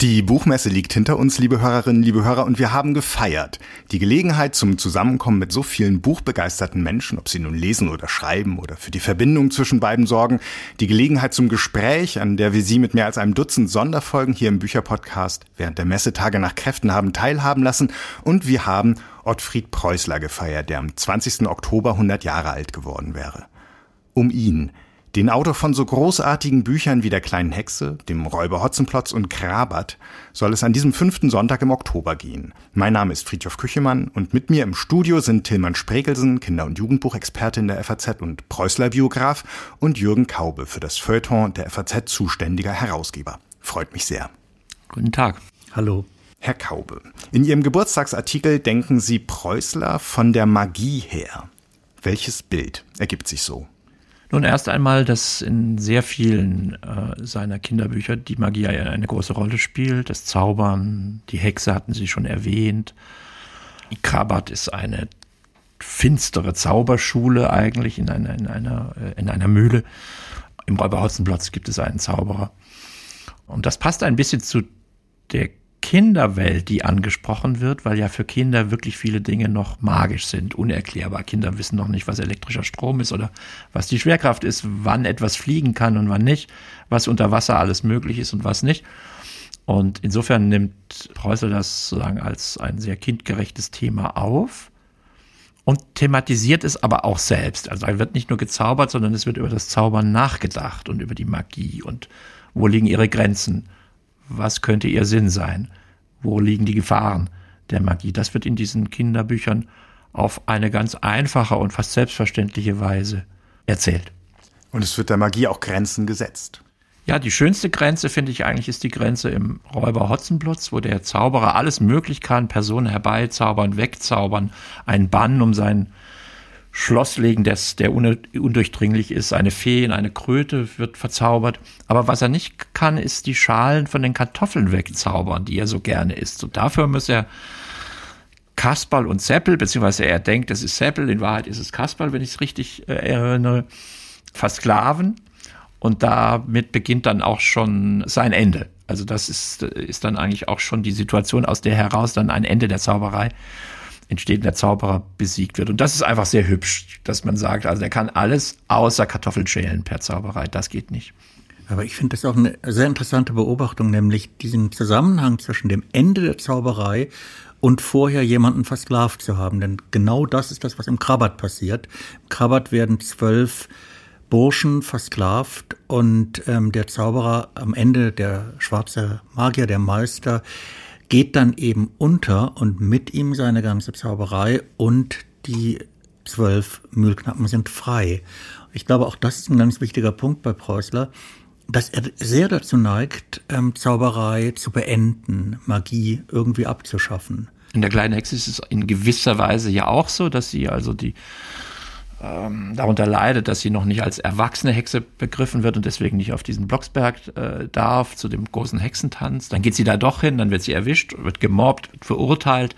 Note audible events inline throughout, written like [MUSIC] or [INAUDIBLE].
Die Buchmesse liegt hinter uns, liebe Hörerinnen, liebe Hörer, und wir haben gefeiert. Die Gelegenheit zum Zusammenkommen mit so vielen buchbegeisterten Menschen, ob sie nun lesen oder schreiben oder für die Verbindung zwischen beiden sorgen. Die Gelegenheit zum Gespräch, an der wir Sie mit mehr als einem Dutzend Sonderfolgen hier im Bücherpodcast während der Messetage nach Kräften haben teilhaben lassen. Und wir haben Ottfried Preußler gefeiert, der am 20. Oktober 100 Jahre alt geworden wäre. Um ihn den Autor von so großartigen Büchern wie Der kleinen Hexe, dem Räuber Hotzenplotz und Krabat soll es an diesem fünften Sonntag im Oktober gehen. Mein Name ist Friedhof Küchemann und mit mir im Studio sind Tillmann Sprekelsen, Kinder- und Jugendbuchexperte in der FAZ und Preußler-Biograf und Jürgen Kaube für das Feuilleton der FAZ zuständiger Herausgeber. Freut mich sehr. Guten Tag. Hallo. Herr Kaube, in Ihrem Geburtstagsartikel denken Sie Preußler von der Magie her. Welches Bild ergibt sich so? Nun erst einmal, dass in sehr vielen äh, seiner Kinderbücher die Magie eine große Rolle spielt. Das Zaubern, die Hexe hatten Sie schon erwähnt. Krabat ist eine finstere Zauberschule eigentlich in einer, in einer, äh, in einer Mühle. Im Räuber Hotzenplotz gibt es einen Zauberer. Und das passt ein bisschen zu der Kinderwelt, die angesprochen wird, weil ja für Kinder wirklich viele Dinge noch magisch sind, unerklärbar. Kinder wissen noch nicht, was elektrischer Strom ist oder was die Schwerkraft ist, wann etwas fliegen kann und wann nicht, was unter Wasser alles möglich ist und was nicht. Und insofern nimmt Preußel das sozusagen als ein sehr kindgerechtes Thema auf und thematisiert es aber auch selbst. Also er wird nicht nur gezaubert, sondern es wird über das Zaubern nachgedacht und über die Magie und wo liegen ihre Grenzen was könnte ihr Sinn sein? Wo liegen die Gefahren der Magie? Das wird in diesen Kinderbüchern auf eine ganz einfache und fast selbstverständliche Weise erzählt. Und es wird der Magie auch Grenzen gesetzt. Ja, die schönste Grenze, finde ich eigentlich, ist die Grenze im Räuber Hotzenplotz, wo der Zauberer alles möglich kann, Personen herbeizaubern, wegzaubern, einen Bann um sein Schloss legen, das, der undurchdringlich ist. Eine Fee in eine Kröte wird verzaubert. Aber was er nicht kann, ist die Schalen von den Kartoffeln wegzaubern, die er so gerne isst. Und dafür muss er Kasperl und Seppel, beziehungsweise er denkt, es ist Seppel, in Wahrheit ist es Kasperl, wenn ich es richtig äh, erinnere, versklaven. Und damit beginnt dann auch schon sein Ende. Also das ist, ist dann eigentlich auch schon die Situation, aus der heraus dann ein Ende der Zauberei entsteht, der Zauberer besiegt wird. Und das ist einfach sehr hübsch, dass man sagt, also der kann alles außer Kartoffeln schälen per Zauberei. Das geht nicht. Aber ich finde das auch eine sehr interessante Beobachtung, nämlich diesen Zusammenhang zwischen dem Ende der Zauberei und vorher jemanden versklavt zu haben. Denn genau das ist das, was im Krabat passiert. Im Krabat werden zwölf Burschen versklavt und ähm, der Zauberer am Ende, der schwarze Magier, der Meister, geht dann eben unter und mit ihm seine ganze Zauberei und die zwölf Mühlknappen sind frei. Ich glaube, auch das ist ein ganz wichtiger Punkt bei Preußler, dass er sehr dazu neigt, ähm, Zauberei zu beenden, Magie irgendwie abzuschaffen. In der kleinen Hexe ist es in gewisser Weise ja auch so, dass sie also die ähm, darunter leidet, dass sie noch nicht als erwachsene Hexe begriffen wird und deswegen nicht auf diesen Blocksberg äh, darf, zu dem großen Hexentanz. Dann geht sie da doch hin, dann wird sie erwischt, wird gemobbt, wird verurteilt.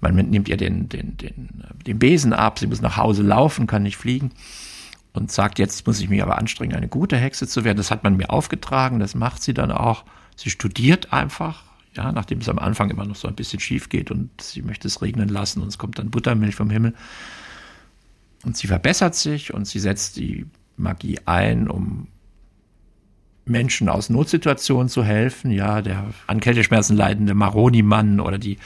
Man nimmt ihr den, den, den, den Besen ab, sie muss nach Hause laufen, kann nicht fliegen und sagt, jetzt muss ich mich aber anstrengen, eine gute Hexe zu werden. Das hat man mir aufgetragen, das macht sie dann auch. Sie studiert einfach, ja, nachdem es am Anfang immer noch so ein bisschen schief geht und sie möchte es regnen lassen und es kommt dann Buttermilch vom Himmel. Und sie verbessert sich und sie setzt die Magie ein, um Menschen aus Notsituationen zu helfen. Ja, der an Kälteschmerzen leidende Maroni-Mann oder die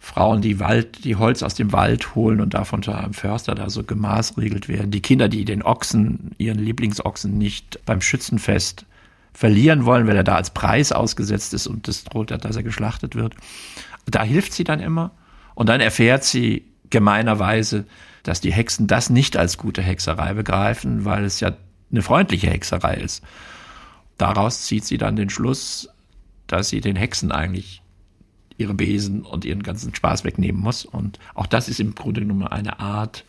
Frauen, die Wald, die Holz aus dem Wald holen und davon zu einem Förster da so gemaßregelt werden. Die Kinder, die den Ochsen, ihren Lieblingsochsen nicht beim Schützenfest verlieren wollen, weil er da als Preis ausgesetzt ist und das droht, dass er geschlachtet wird. Da hilft sie dann immer. Und dann erfährt sie gemeinerweise, dass die Hexen das nicht als gute Hexerei begreifen, weil es ja eine freundliche Hexerei ist. Daraus zieht sie dann den Schluss, dass sie den Hexen eigentlich ihre Besen und ihren ganzen Spaß wegnehmen muss. Und auch das ist im Grunde genommen eine Art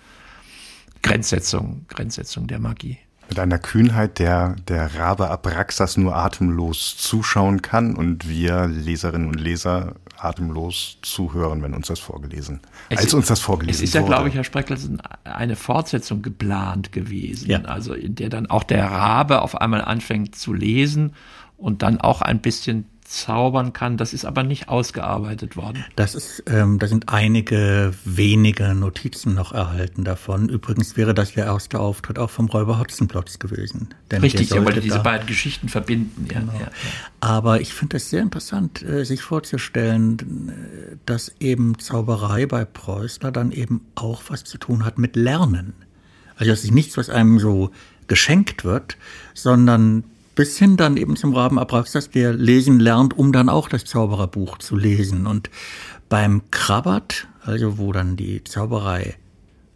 Grenzsetzung, Grenzsetzung der Magie. Mit einer Kühnheit, der der Rabe Abraxas nur atemlos zuschauen kann und wir Leserinnen und Leser atemlos zuhören, wenn uns das vorgelesen, es als uns das vorgelesen wurde. Es ist ja, glaube ich, Herr Spreckelsen, eine Fortsetzung geplant gewesen, ja. also in der dann auch der Rabe auf einmal anfängt zu lesen und dann auch ein bisschen zaubern kann. Das ist aber nicht ausgearbeitet worden. Das ist, ähm, da sind einige wenige Notizen noch erhalten davon. Übrigens wäre das der erste Auftritt auch vom Räuber Hotzenplotz gewesen. Richtig, er wollte diese beiden Geschichten verbinden. Ja, genau. ja, ja. Aber ich finde es sehr interessant, äh, sich vorzustellen, äh, dass eben Zauberei bei Preußler dann eben auch was zu tun hat mit Lernen. Also das ist nichts, was einem so geschenkt wird, sondern bis hin dann eben zum Raben Abraxas, der lesen lernt, um dann auch das Zaubererbuch zu lesen. Und beim Krabbert, also wo dann die Zauberei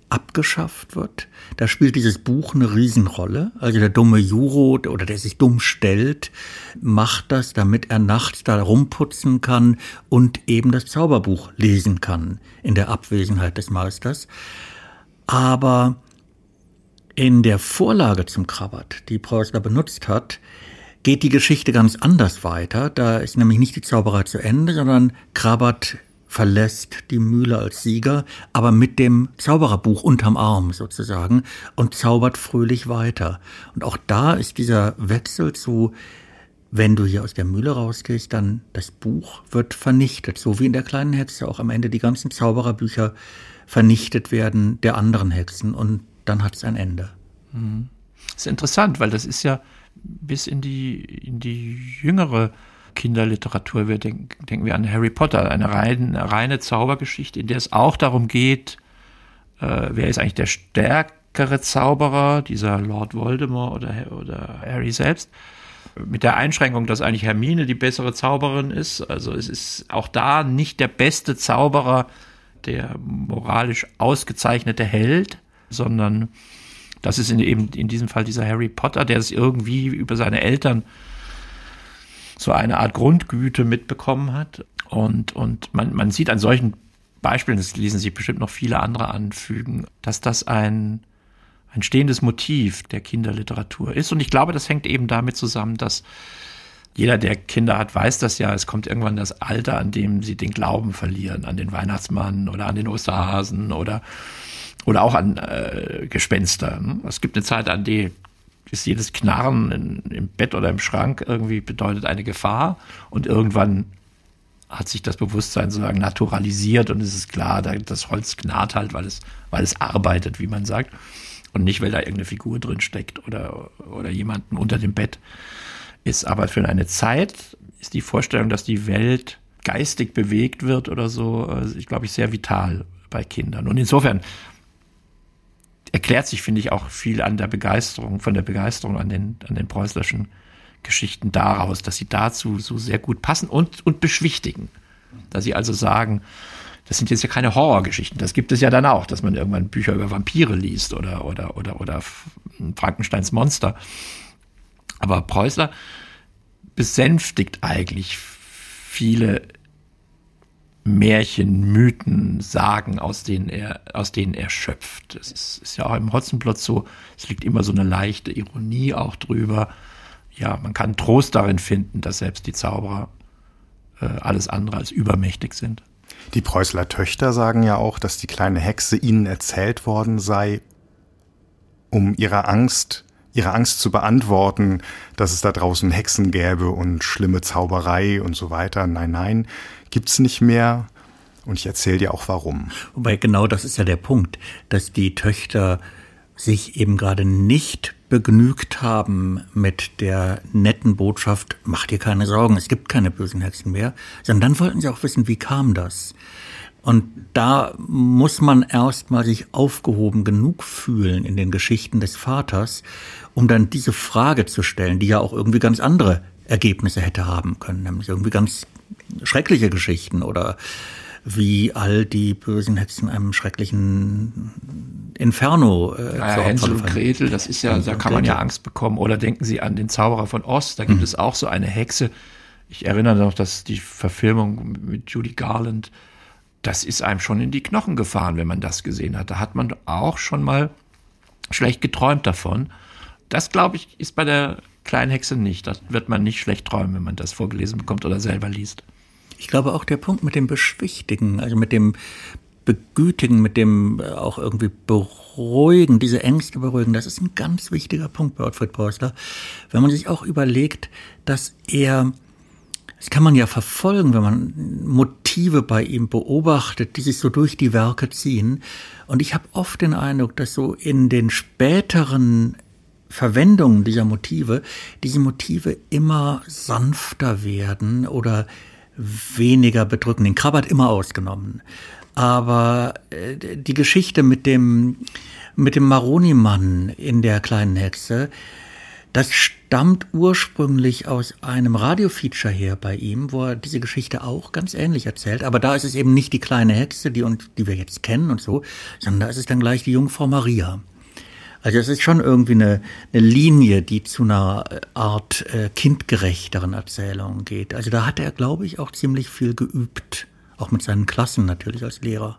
abgeschafft wird, da spielt dieses Buch eine Riesenrolle. Also der dumme Juro oder der sich dumm stellt, macht das, damit er nachts da rumputzen kann und eben das Zauberbuch lesen kann in der Abwesenheit des Meisters. Aber in der Vorlage zum Krabbert, die Preußler benutzt hat, geht die Geschichte ganz anders weiter. Da ist nämlich nicht die Zauberei zu Ende, sondern Krabbert verlässt die Mühle als Sieger, aber mit dem Zaubererbuch unterm Arm sozusagen und zaubert fröhlich weiter. Und auch da ist dieser Wechsel zu, wenn du hier aus der Mühle rausgehst, dann das Buch wird vernichtet, so wie in der kleinen Hexe auch am Ende die ganzen Zaubererbücher vernichtet werden der anderen Hexen und dann hat es ein Ende. Mhm. Das ist interessant, weil das ist ja bis in die, in die jüngere Kinderliteratur. Wir denken, denken wir an Harry Potter, eine reine, reine Zaubergeschichte, in der es auch darum geht, äh, wer ist eigentlich der stärkere Zauberer, dieser Lord Voldemort oder, oder Harry selbst. Mit der Einschränkung, dass eigentlich Hermine die bessere Zauberin ist. Also es ist auch da nicht der beste Zauberer, der moralisch ausgezeichnete Held, sondern das ist in, eben in diesem Fall dieser Harry Potter, der es irgendwie über seine Eltern so eine Art Grundgüte mitbekommen hat. Und, und man, man sieht an solchen Beispielen, das ließen sich bestimmt noch viele andere anfügen, dass das ein, ein stehendes Motiv der Kinderliteratur ist. Und ich glaube, das hängt eben damit zusammen, dass jeder, der Kinder hat, weiß das ja. Es kommt irgendwann das Alter, an dem sie den Glauben verlieren, an den Weihnachtsmann oder an den Osterhasen oder oder auch an äh, Gespenster. Ne? Es gibt eine Zeit, an die ist jedes Knarren in, im Bett oder im Schrank irgendwie bedeutet eine Gefahr und irgendwann hat sich das Bewusstsein sozusagen naturalisiert und es ist klar, das Holz knarrt halt, weil es, weil es arbeitet, wie man sagt. Und nicht, weil da irgendeine Figur drin steckt oder, oder jemanden unter dem Bett ist. Aber für eine Zeit ist die Vorstellung, dass die Welt geistig bewegt wird oder so, äh, ich glaube ich, sehr vital bei Kindern. Und insofern erklärt sich, finde ich, auch viel an der Begeisterung, von der Begeisterung an den, an den preußlerschen Geschichten daraus, dass sie dazu so sehr gut passen und, und beschwichtigen. Dass sie also sagen, das sind jetzt ja keine Horrorgeschichten. Das gibt es ja dann auch, dass man irgendwann Bücher über Vampire liest oder, oder, oder, oder Frankensteins Monster. Aber Preußler besänftigt eigentlich viele Märchen, Mythen, Sagen, aus denen er, aus denen er schöpft. Es ist, ist ja auch im Hotzenplotz so, es liegt immer so eine leichte Ironie auch drüber. Ja, man kann Trost darin finden, dass selbst die Zauberer äh, alles andere als übermächtig sind. Die Preußler Töchter sagen ja auch, dass die kleine Hexe ihnen erzählt worden sei, um ihrer Angst, ihre Angst zu beantworten, dass es da draußen Hexen gäbe und schlimme Zauberei und so weiter. Nein, nein, gibt's nicht mehr. Und ich erzähle dir auch warum. Wobei genau das ist ja der Punkt, dass die Töchter sich eben gerade nicht begnügt haben mit der netten Botschaft, mach dir keine Sorgen, es gibt keine bösen Hexen mehr, sondern dann wollten sie auch wissen, wie kam das? Und da muss man erstmal sich aufgehoben genug fühlen in den Geschichten des Vaters, um dann diese Frage zu stellen, die ja auch irgendwie ganz andere Ergebnisse hätte haben können, nämlich irgendwie ganz schreckliche Geschichten oder wie all die bösen Hexen einem schrecklichen Inferno äh, ja, Hänsel und Gretel, das ist ja, Hänsel da kann man ja Angst bekommen. Oder denken Sie an den Zauberer von Ost, da gibt mhm. es auch so eine Hexe. Ich erinnere noch, dass die Verfilmung mit Judy Garland, das ist einem schon in die Knochen gefahren, wenn man das gesehen hat. Da hat man auch schon mal schlecht geträumt davon. Das, glaube ich, ist bei der kleinen Hexe nicht. Das wird man nicht schlecht träumen, wenn man das vorgelesen bekommt oder selber liest. Ich glaube auch der Punkt mit dem Beschwichtigen, also mit dem Begütigen, mit dem äh, auch irgendwie beruhigen, diese Ängste beruhigen, das ist ein ganz wichtiger Punkt bei Ottfried Preußler. Wenn man sich auch überlegt, dass er Das kann man ja verfolgen, wenn man Motive bei ihm beobachtet, die sich so durch die Werke ziehen. Und ich habe oft den Eindruck, dass so in den späteren Verwendungen dieser Motive, diese Motive immer sanfter werden oder weniger bedrückend. Den Krabbert immer ausgenommen. Aber äh, die Geschichte mit dem, mit dem Maroni-Mann in der kleinen Hexe, das stammt ursprünglich aus einem Radiofeature her bei ihm, wo er diese Geschichte auch ganz ähnlich erzählt. Aber da ist es eben nicht die kleine Hexe, die, und, die wir jetzt kennen und so, sondern da ist es dann gleich die Jungfrau Maria. Also es ist schon irgendwie eine, eine Linie, die zu einer Art äh, kindgerechteren Erzählung geht. Also da hat er, glaube ich, auch ziemlich viel geübt. Auch mit seinen Klassen natürlich als Lehrer.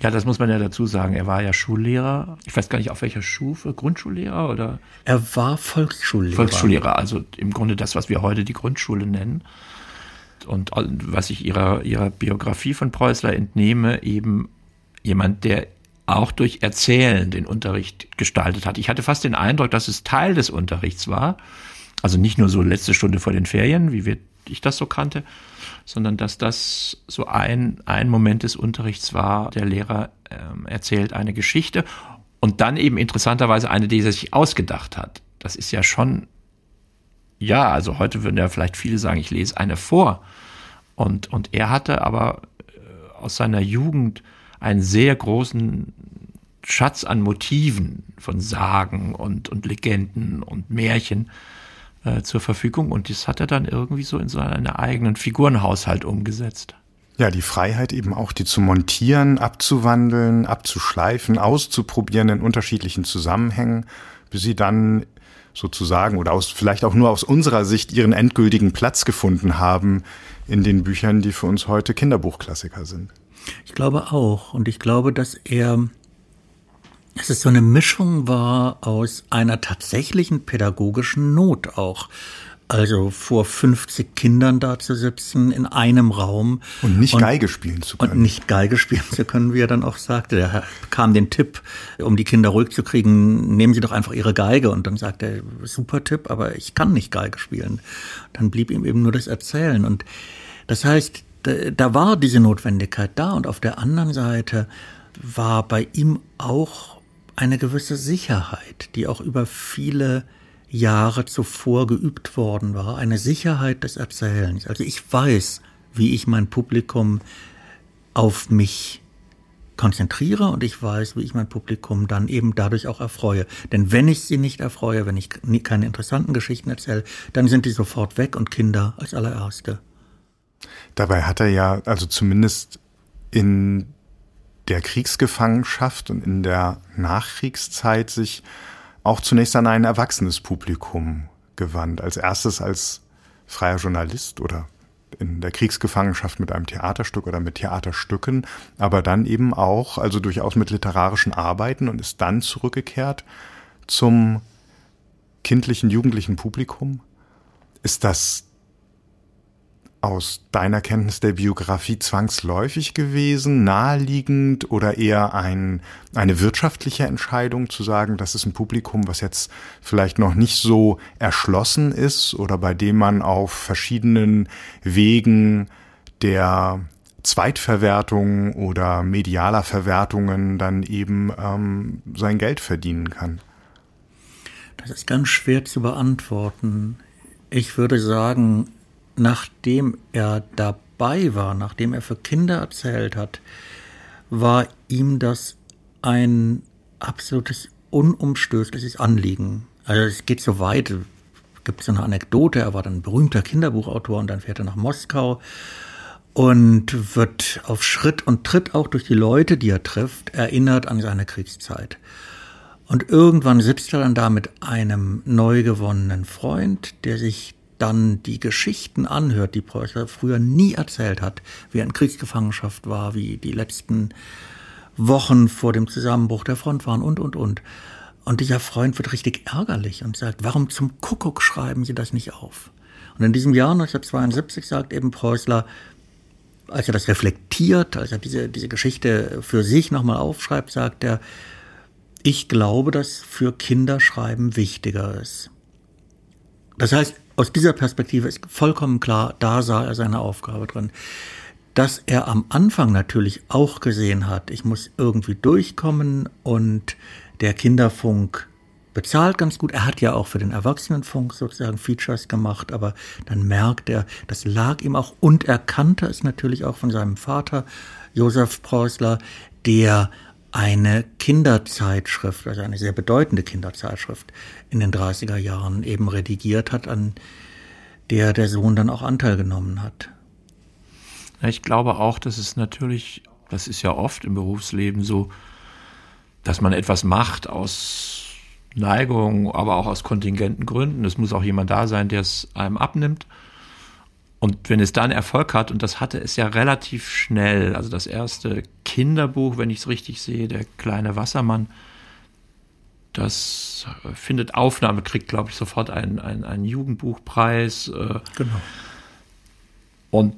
Ja, das muss man ja dazu sagen. Er war ja Schullehrer. Ich weiß gar nicht, auf welcher Stufe. Grundschullehrer oder? Er war Volksschullehrer. Volksschullehrer, also im Grunde das, was wir heute die Grundschule nennen. Und was ich ihrer, ihrer Biografie von Preußler entnehme, eben jemand, der auch durch Erzählen den Unterricht gestaltet hat. Ich hatte fast den Eindruck, dass es Teil des Unterrichts war. Also nicht nur so letzte Stunde vor den Ferien, wie wir, ich das so kannte, sondern dass das so ein, ein Moment des Unterrichts war. Der Lehrer ähm, erzählt eine Geschichte und dann eben interessanterweise eine, die er sich ausgedacht hat. Das ist ja schon, ja, also heute würden ja vielleicht viele sagen, ich lese eine vor. Und, und er hatte aber äh, aus seiner Jugend einen sehr großen Schatz an Motiven von Sagen und, und Legenden und Märchen äh, zur Verfügung und das hat er dann irgendwie so in seinen eigenen Figurenhaushalt umgesetzt. Ja, die Freiheit eben auch, die zu montieren, abzuwandeln, abzuschleifen, auszuprobieren in unterschiedlichen Zusammenhängen, bis sie dann sozusagen oder aus, vielleicht auch nur aus unserer Sicht ihren endgültigen Platz gefunden haben in den Büchern, die für uns heute Kinderbuchklassiker sind. Ich glaube auch. Und ich glaube, dass er dass es so eine Mischung war aus einer tatsächlichen pädagogischen Not auch. Also vor 50 Kindern da zu sitzen in einem Raum. Und nicht und, Geige spielen zu können. Und nicht Geige spielen zu können, wie er dann auch sagte. Er bekam den Tipp, um die Kinder ruhig zu kriegen, nehmen Sie doch einfach Ihre Geige. Und dann sagte er, super Tipp, aber ich kann nicht Geige spielen. Dann blieb ihm eben nur das Erzählen. Und das heißt, da war diese Notwendigkeit da. Und auf der anderen Seite war bei ihm auch eine gewisse Sicherheit, die auch über viele Jahre zuvor geübt worden war, eine Sicherheit des Erzählens. Also ich weiß, wie ich mein Publikum auf mich konzentriere und ich weiß, wie ich mein Publikum dann eben dadurch auch erfreue. Denn wenn ich sie nicht erfreue, wenn ich keine interessanten Geschichten erzähle, dann sind die sofort weg und Kinder als allererste. Dabei hat er ja, also zumindest in der Kriegsgefangenschaft und in der Nachkriegszeit sich auch zunächst an ein erwachsenes Publikum gewandt. Als erstes als freier Journalist oder in der Kriegsgefangenschaft mit einem Theaterstück oder mit Theaterstücken, aber dann eben auch, also durchaus mit literarischen Arbeiten und ist dann zurückgekehrt zum kindlichen, jugendlichen Publikum. Ist das aus deiner Kenntnis der Biografie zwangsläufig gewesen, naheliegend oder eher ein, eine wirtschaftliche Entscheidung zu sagen, das ist ein Publikum, was jetzt vielleicht noch nicht so erschlossen ist oder bei dem man auf verschiedenen Wegen der Zweitverwertung oder medialer Verwertungen dann eben ähm, sein Geld verdienen kann? Das ist ganz schwer zu beantworten. Ich würde sagen, nachdem er dabei war, nachdem er für Kinder erzählt hat, war ihm das ein absolutes unumstößliches Anliegen. Also es geht so weit, gibt so eine Anekdote, er war dann ein berühmter Kinderbuchautor und dann fährt er nach Moskau und wird auf Schritt und Tritt auch durch die Leute, die er trifft, erinnert an seine Kriegszeit. Und irgendwann sitzt er dann da mit einem neu gewonnenen Freund, der sich dann die Geschichten anhört, die Preußer früher nie erzählt hat, wie er in Kriegsgefangenschaft war, wie die letzten Wochen vor dem Zusammenbruch der Front waren und, und, und. Und dieser Freund wird richtig ärgerlich und sagt, warum zum Kuckuck schreiben Sie das nicht auf? Und in diesem Jahr 1972 sagt eben Preußler, als er das reflektiert, als er diese, diese Geschichte für sich nochmal aufschreibt, sagt er, ich glaube, dass für Kinder Schreiben wichtiger ist. Das heißt, aus dieser Perspektive ist vollkommen klar, da sah er seine Aufgabe drin. Dass er am Anfang natürlich auch gesehen hat, ich muss irgendwie durchkommen und der Kinderfunk bezahlt ganz gut. Er hat ja auch für den Erwachsenenfunk sozusagen Features gemacht, aber dann merkt er, das lag ihm auch und er kannte es natürlich auch von seinem Vater, Josef Preußler, der eine Kinderzeitschrift, also eine sehr bedeutende Kinderzeitschrift in den 30er Jahren eben redigiert hat, an der der Sohn dann auch Anteil genommen hat. Ich glaube auch, dass es natürlich, das ist ja oft im Berufsleben so, dass man etwas macht aus Neigung, aber auch aus kontingenten Gründen. Es muss auch jemand da sein, der es einem abnimmt. Und wenn es dann Erfolg hat, und das hatte es ja relativ schnell, also das erste Kinderbuch, wenn ich es richtig sehe, der kleine Wassermann, das findet Aufnahme, kriegt, glaube ich, sofort einen, einen, einen Jugendbuchpreis. Äh. Genau. Und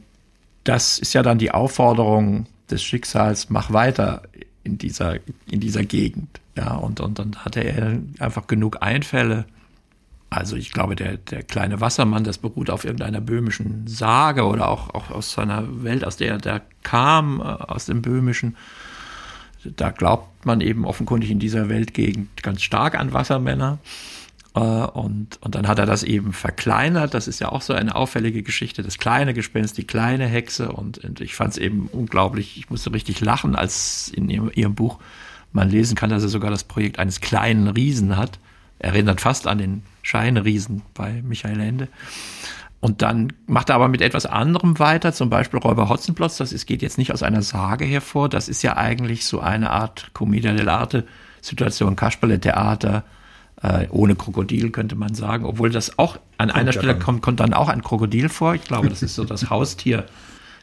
das ist ja dann die Aufforderung des Schicksals, mach weiter in dieser, in dieser Gegend. Ja, und, und dann hatte er einfach genug Einfälle. Also ich glaube, der, der kleine Wassermann, das beruht auf irgendeiner böhmischen Sage oder auch, auch aus seiner Welt, aus der er kam, äh, aus dem Böhmischen. Da glaubt man eben offenkundig in dieser Weltgegend ganz stark an Wassermänner. Äh, und, und dann hat er das eben verkleinert. Das ist ja auch so eine auffällige Geschichte. Das kleine Gespenst, die kleine Hexe. Und, und ich fand es eben unglaublich. Ich musste richtig lachen, als in ihrem, ihrem Buch man lesen kann, dass er sogar das Projekt eines kleinen Riesen hat. Erinnert fast an den Scheinriesen bei Michael Ende. Und dann macht er aber mit etwas anderem weiter, zum Beispiel Räuber Hotzenplotz. Das ist, geht jetzt nicht aus einer Sage hervor. Das ist ja eigentlich so eine Art Commedia dell'arte Situation, Kasperle-Theater, äh, ohne Krokodil könnte man sagen. Obwohl das auch an kommt einer Stelle kommt, kommt dann auch ein Krokodil vor. Ich glaube, das ist so das Haustier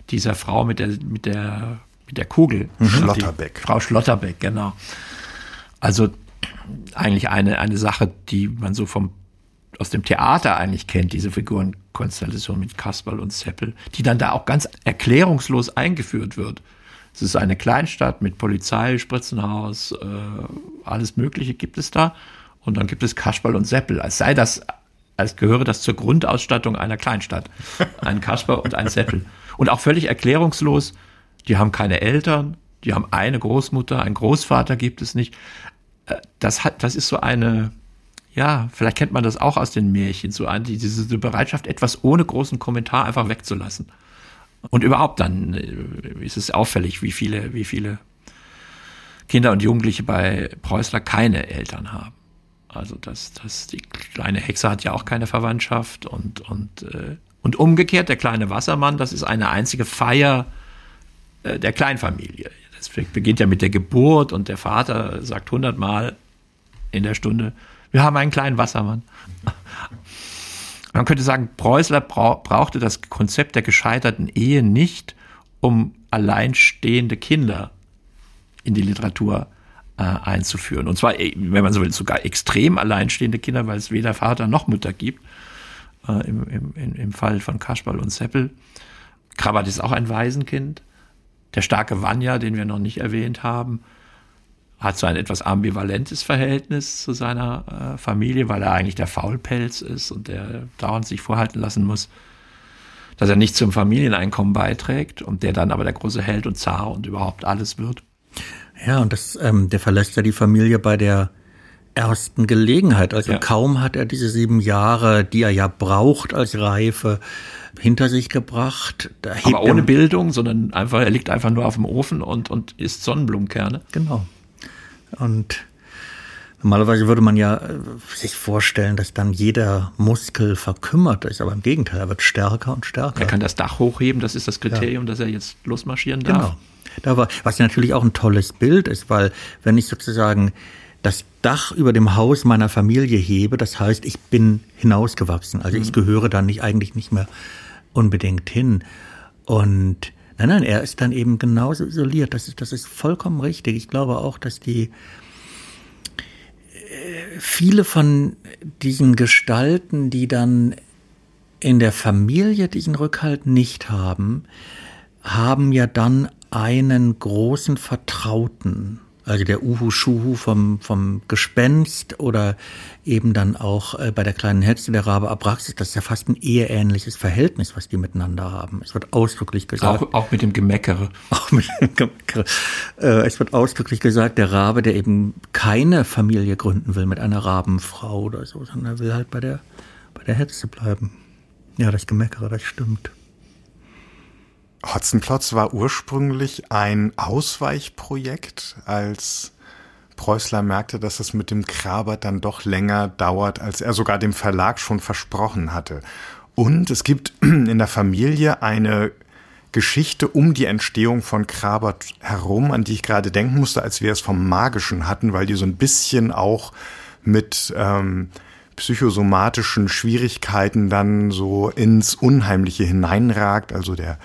dieser Frau mit der, mit der mit der Kugel. Mhm. Schlotterbeck. Frau Schlotterbeck, genau. Also eigentlich eine, eine Sache, die man so vom aus dem Theater eigentlich kennt, diese Figurenkonstellation mit Kasperl und Seppel, die dann da auch ganz erklärungslos eingeführt wird. Es ist eine Kleinstadt mit Polizei, Spritzenhaus, äh, alles Mögliche gibt es da. Und dann gibt es Kasperl und Seppel, als sei das, als gehöre das zur Grundausstattung einer Kleinstadt. Ein Kasper und ein Seppel. Und auch völlig erklärungslos, die haben keine Eltern, die haben eine Großmutter, einen Großvater gibt es nicht. Äh, das hat, das ist so eine, ja, vielleicht kennt man das auch aus den Märchen, so eine, diese Bereitschaft, etwas ohne großen Kommentar einfach wegzulassen. Und überhaupt dann äh, ist es auffällig, wie viele, wie viele Kinder und Jugendliche bei Preußler keine Eltern haben. Also das, das, die kleine Hexe hat ja auch keine Verwandtschaft und, und, äh, und umgekehrt, der kleine Wassermann, das ist eine einzige Feier äh, der Kleinfamilie. Das beginnt ja mit der Geburt und der Vater sagt hundertmal in der Stunde, wir haben einen kleinen Wassermann. [LAUGHS] Man könnte sagen, Preußler brauchte das Konzept der gescheiterten Ehe nicht, um alleinstehende Kinder in die Literatur äh, einzuführen. Und zwar, äh, wenn man so will, sogar extrem alleinstehende Kinder, weil es weder Vater noch Mutter gibt. Äh, im, im, Im Fall von Kasperl und Seppel. Krabat ist auch ein Waisenkind. Der starke Vanya, den wir noch nicht erwähnt haben, hat so ein etwas ambivalentes Verhältnis zu seiner äh, Familie, weil er eigentlich der Faulpelz ist und der dauernd sich vorhalten lassen muss, dass er nicht zum Familieneinkommen beiträgt und der dann aber der große Held und Zar und überhaupt alles wird. Ja, und das, ähm, der verlässt ja die Familie bei der ersten Gelegenheit. Also ja. kaum hat er diese sieben Jahre, die er ja braucht als Reife, hinter sich gebracht. Aber ohne Bildung, sondern einfach, er liegt einfach nur auf dem Ofen und, und isst Sonnenblumenkerne. Genau. Und normalerweise würde man ja äh, sich vorstellen, dass dann jeder Muskel verkümmert ist, aber im Gegenteil, er wird stärker und stärker. Er kann das Dach hochheben, das ist das Kriterium, ja. dass er jetzt losmarschieren darf. Genau. Da war, was natürlich auch ein tolles Bild ist, weil wenn ich sozusagen das Dach über dem Haus meiner Familie hebe, das heißt, ich bin hinausgewachsen. Also mhm. ich gehöre da nicht eigentlich nicht mehr unbedingt hin. Und nein, nein, er ist dann eben genauso isoliert. Das ist, das ist vollkommen richtig. Ich glaube auch, dass die äh, viele von diesen Gestalten, die dann in der Familie diesen Rückhalt nicht haben, haben ja dann einen großen Vertrauten. Also der Uhu Schuhu vom, vom Gespenst oder eben dann auch äh, bei der kleinen Hexe der Rabe Abraxas, das ist ja fast ein eheähnliches Verhältnis, was die miteinander haben. Es wird ausdrücklich gesagt. Auch, auch mit dem Gemeckere. [LAUGHS] Auch mit dem Gemeckere. Äh, es wird ausdrücklich gesagt, der Rabe, der eben keine Familie gründen will mit einer Rabenfrau oder so, sondern er will halt bei der, bei der Hexe bleiben. Ja, das Gemeckere, das stimmt. Hotzenplotz war ursprünglich ein Ausweichprojekt, als Preußler merkte, dass es mit dem Krabert dann doch länger dauert, als er sogar dem Verlag schon versprochen hatte. Und es gibt [CLEARS THROAT] in der Familie eine Geschichte um die Entstehung von Krabert herum, an die ich gerade denken musste, als wir es vom Magischen hatten, weil die so ein bisschen auch mit ähm, psychosomatischen Schwierigkeiten dann so ins Unheimliche hineinragt. Also der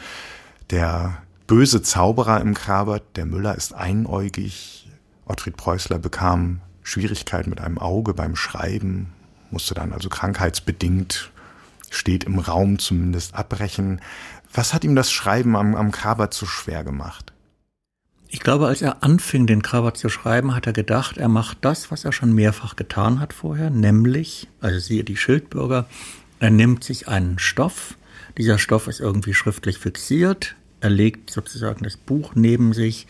der böse Zauberer im Krabert, der Müller ist einäugig. Ottfried Preußler bekam Schwierigkeiten mit einem Auge beim Schreiben, musste dann also krankheitsbedingt, steht im Raum zumindest, abbrechen. Was hat ihm das Schreiben am, am Krabert so schwer gemacht? Ich glaube, als er anfing, den Krabert zu schreiben, hat er gedacht, er macht das, was er schon mehrfach getan hat vorher, nämlich, also siehe die Schildbürger, er nimmt sich einen Stoff, dieser Stoff ist irgendwie schriftlich fixiert, er legt sozusagen das Buch neben sich,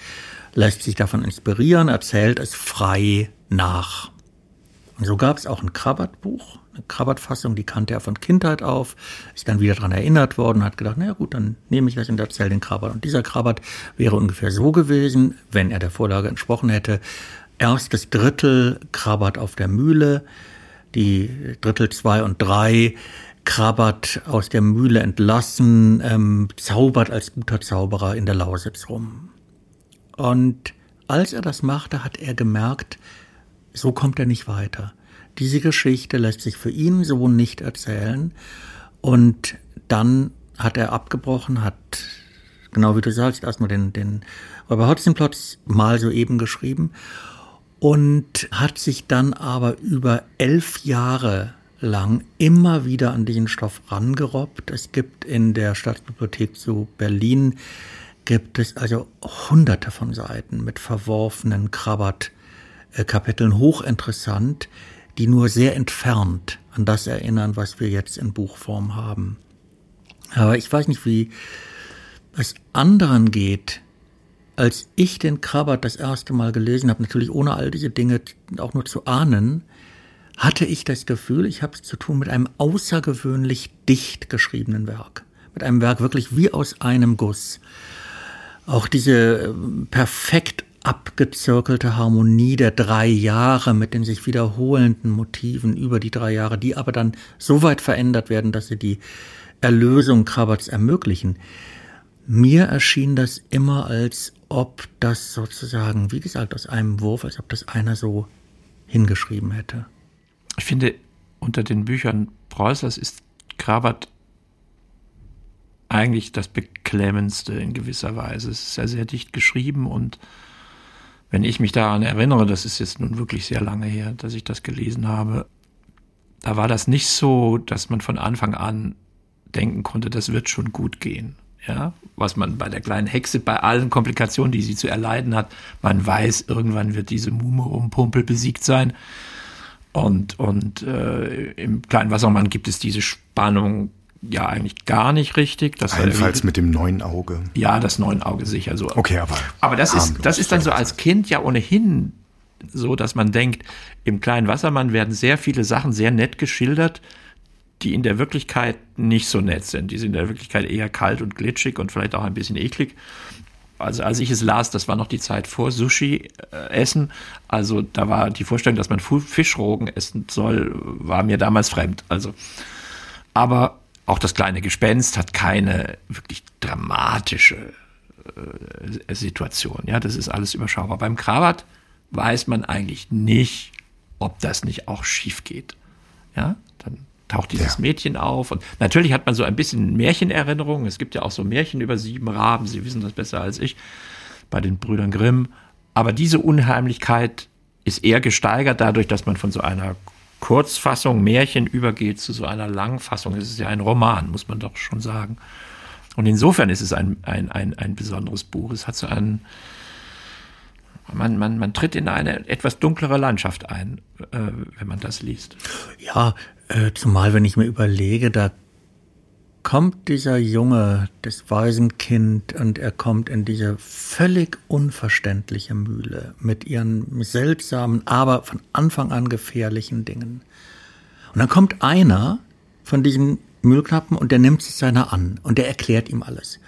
lässt sich davon inspirieren, erzählt es frei nach. Und so gab es auch ein Krabbert-Buch, eine Krabbert-Fassung, die kannte er von Kindheit auf, ist dann wieder daran erinnert worden, hat gedacht, naja gut, dann nehme ich das und erzähle den Krabbert. Und dieser Krabbert wäre ungefähr so gewesen, wenn er der Vorlage entsprochen hätte. Erstes Drittel Krabbert auf der Mühle, die Drittel zwei und drei krabbert aus der Mühle entlassen, ähm, zaubert als guter Zauberer in der Lausitz rum. Und als er das machte, hat er gemerkt, so kommt er nicht weiter. Diese Geschichte lässt sich für ihn so nicht erzählen. Und dann hat er abgebrochen, hat, genau wie du sagst, erstmal den, den Räuber Hotzenplotz mal soeben geschrieben und hat sich dann aber über elf Jahre lang immer wieder an diesen Stoff rangerobbt. Es gibt in der Staatsbibliothek zu Berlin gibt es also hunderte von Seiten mit verworfenen Krabbert-Kapiteln, hochinteressant, die nur sehr entfernt an das erinnern, was wir jetzt in Buchform haben. Aber ich weiß nicht, wie es anderen geht, als ich den Krabbert das erste Mal gelesen habe, natürlich ohne all diese Dinge auch nur zu ahnen, hatte ich das Gefühl, ich habe es zu tun mit einem außergewöhnlich dicht geschriebenen Werk. Mit einem Werk wirklich wie aus einem Guss. Auch diese äh, perfekt abgezirkelte Harmonie der drei Jahre mit den sich wiederholenden Motiven über die drei Jahre, die aber dann so weit verändert werden, dass sie die Erlösung Kraberts ermöglichen. Mir erschien das immer als ob das sozusagen, wie gesagt, aus einem Wurf, als ob das einer so hingeschrieben hätte. Ich finde, unter den Büchern Preußers ist Krabat eigentlich das Beklemmendste in gewisser Weise. Es ist ja sehr dicht geschrieben und wenn ich mich daran erinnere, das ist jetzt nun wirklich sehr lange her, dass ich das gelesen habe, da war das nicht so, dass man von Anfang an denken konnte, das wird schon gut gehen. Ja, was man bei der kleinen Hexe, bei allen Komplikationen, die sie zu erleiden hat, man weiß, irgendwann wird diese Mume um besiegt sein. Und, und äh, im kleinen Wassermann gibt es diese Spannung ja eigentlich gar nicht richtig. Das Allenfalls mit dem neuen Auge. Ja, das neuen Auge sicher so. Okay, aber. Aber das ist, das ist dann so als Kind ja ohnehin so, dass man denkt, im kleinen Wassermann werden sehr viele Sachen sehr nett geschildert, die in der Wirklichkeit nicht so nett sind. Die sind in der Wirklichkeit eher kalt und glitschig und vielleicht auch ein bisschen eklig also als ich es las, das war noch die Zeit vor Sushi-Essen. Äh, also da war die Vorstellung, dass man Fischrogen essen soll, war mir damals fremd. Also, aber auch das kleine Gespenst hat keine wirklich dramatische äh, Situation. Ja, das ist alles überschaubar. Beim Krabat weiß man eigentlich nicht, ob das nicht auch schief geht. Ja, dann taucht dieses ja. Mädchen auf. Und natürlich hat man so ein bisschen Märchenerinnerungen. Es gibt ja auch so Märchen über sieben Raben. Sie wissen das besser als ich bei den Brüdern Grimm. Aber diese Unheimlichkeit ist eher gesteigert dadurch, dass man von so einer Kurzfassung Märchen übergeht zu so einer Langfassung. Es ist ja ein Roman, muss man doch schon sagen. Und insofern ist es ein, ein, ein, ein besonderes Buch. Es hat so einen, Man, man, man tritt in eine etwas dunklere Landschaft ein, äh, wenn man das liest. Ja, äh, zumal wenn ich mir überlege, da kommt dieser Junge, das Waisenkind, und er kommt in diese völlig unverständliche Mühle mit ihren seltsamen, aber von Anfang an gefährlichen Dingen. Und dann kommt einer von diesen Müllknappen und der nimmt sich seiner an und der erklärt ihm alles.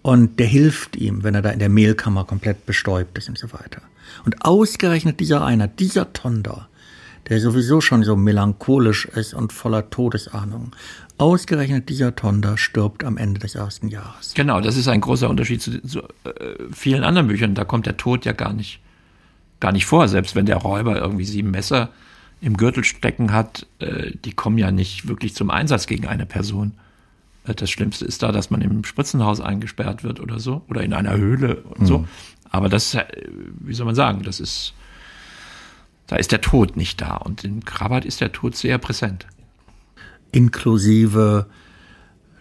Und der hilft ihm, wenn er da in der Mehlkammer komplett bestäubt ist und so weiter. Und ausgerechnet dieser einer, dieser Tonder, der sowieso schon so melancholisch ist und voller Todesahnung. Ausgerechnet dieser Tonder stirbt am Ende des ersten Jahres. Genau, das ist ein großer Unterschied zu, zu äh, vielen anderen Büchern. Da kommt der Tod ja gar nicht, gar nicht vor. Selbst wenn der Räuber irgendwie sieben Messer im Gürtel stecken hat, äh, die kommen ja nicht wirklich zum Einsatz gegen eine Person. Äh, das Schlimmste ist da, dass man im Spritzenhaus eingesperrt wird oder so, oder in einer Höhle und mhm. so. Aber das, äh, wie soll man sagen, das ist, da ist der Tod nicht da. Und in Krabat ist der Tod sehr präsent. Inklusive,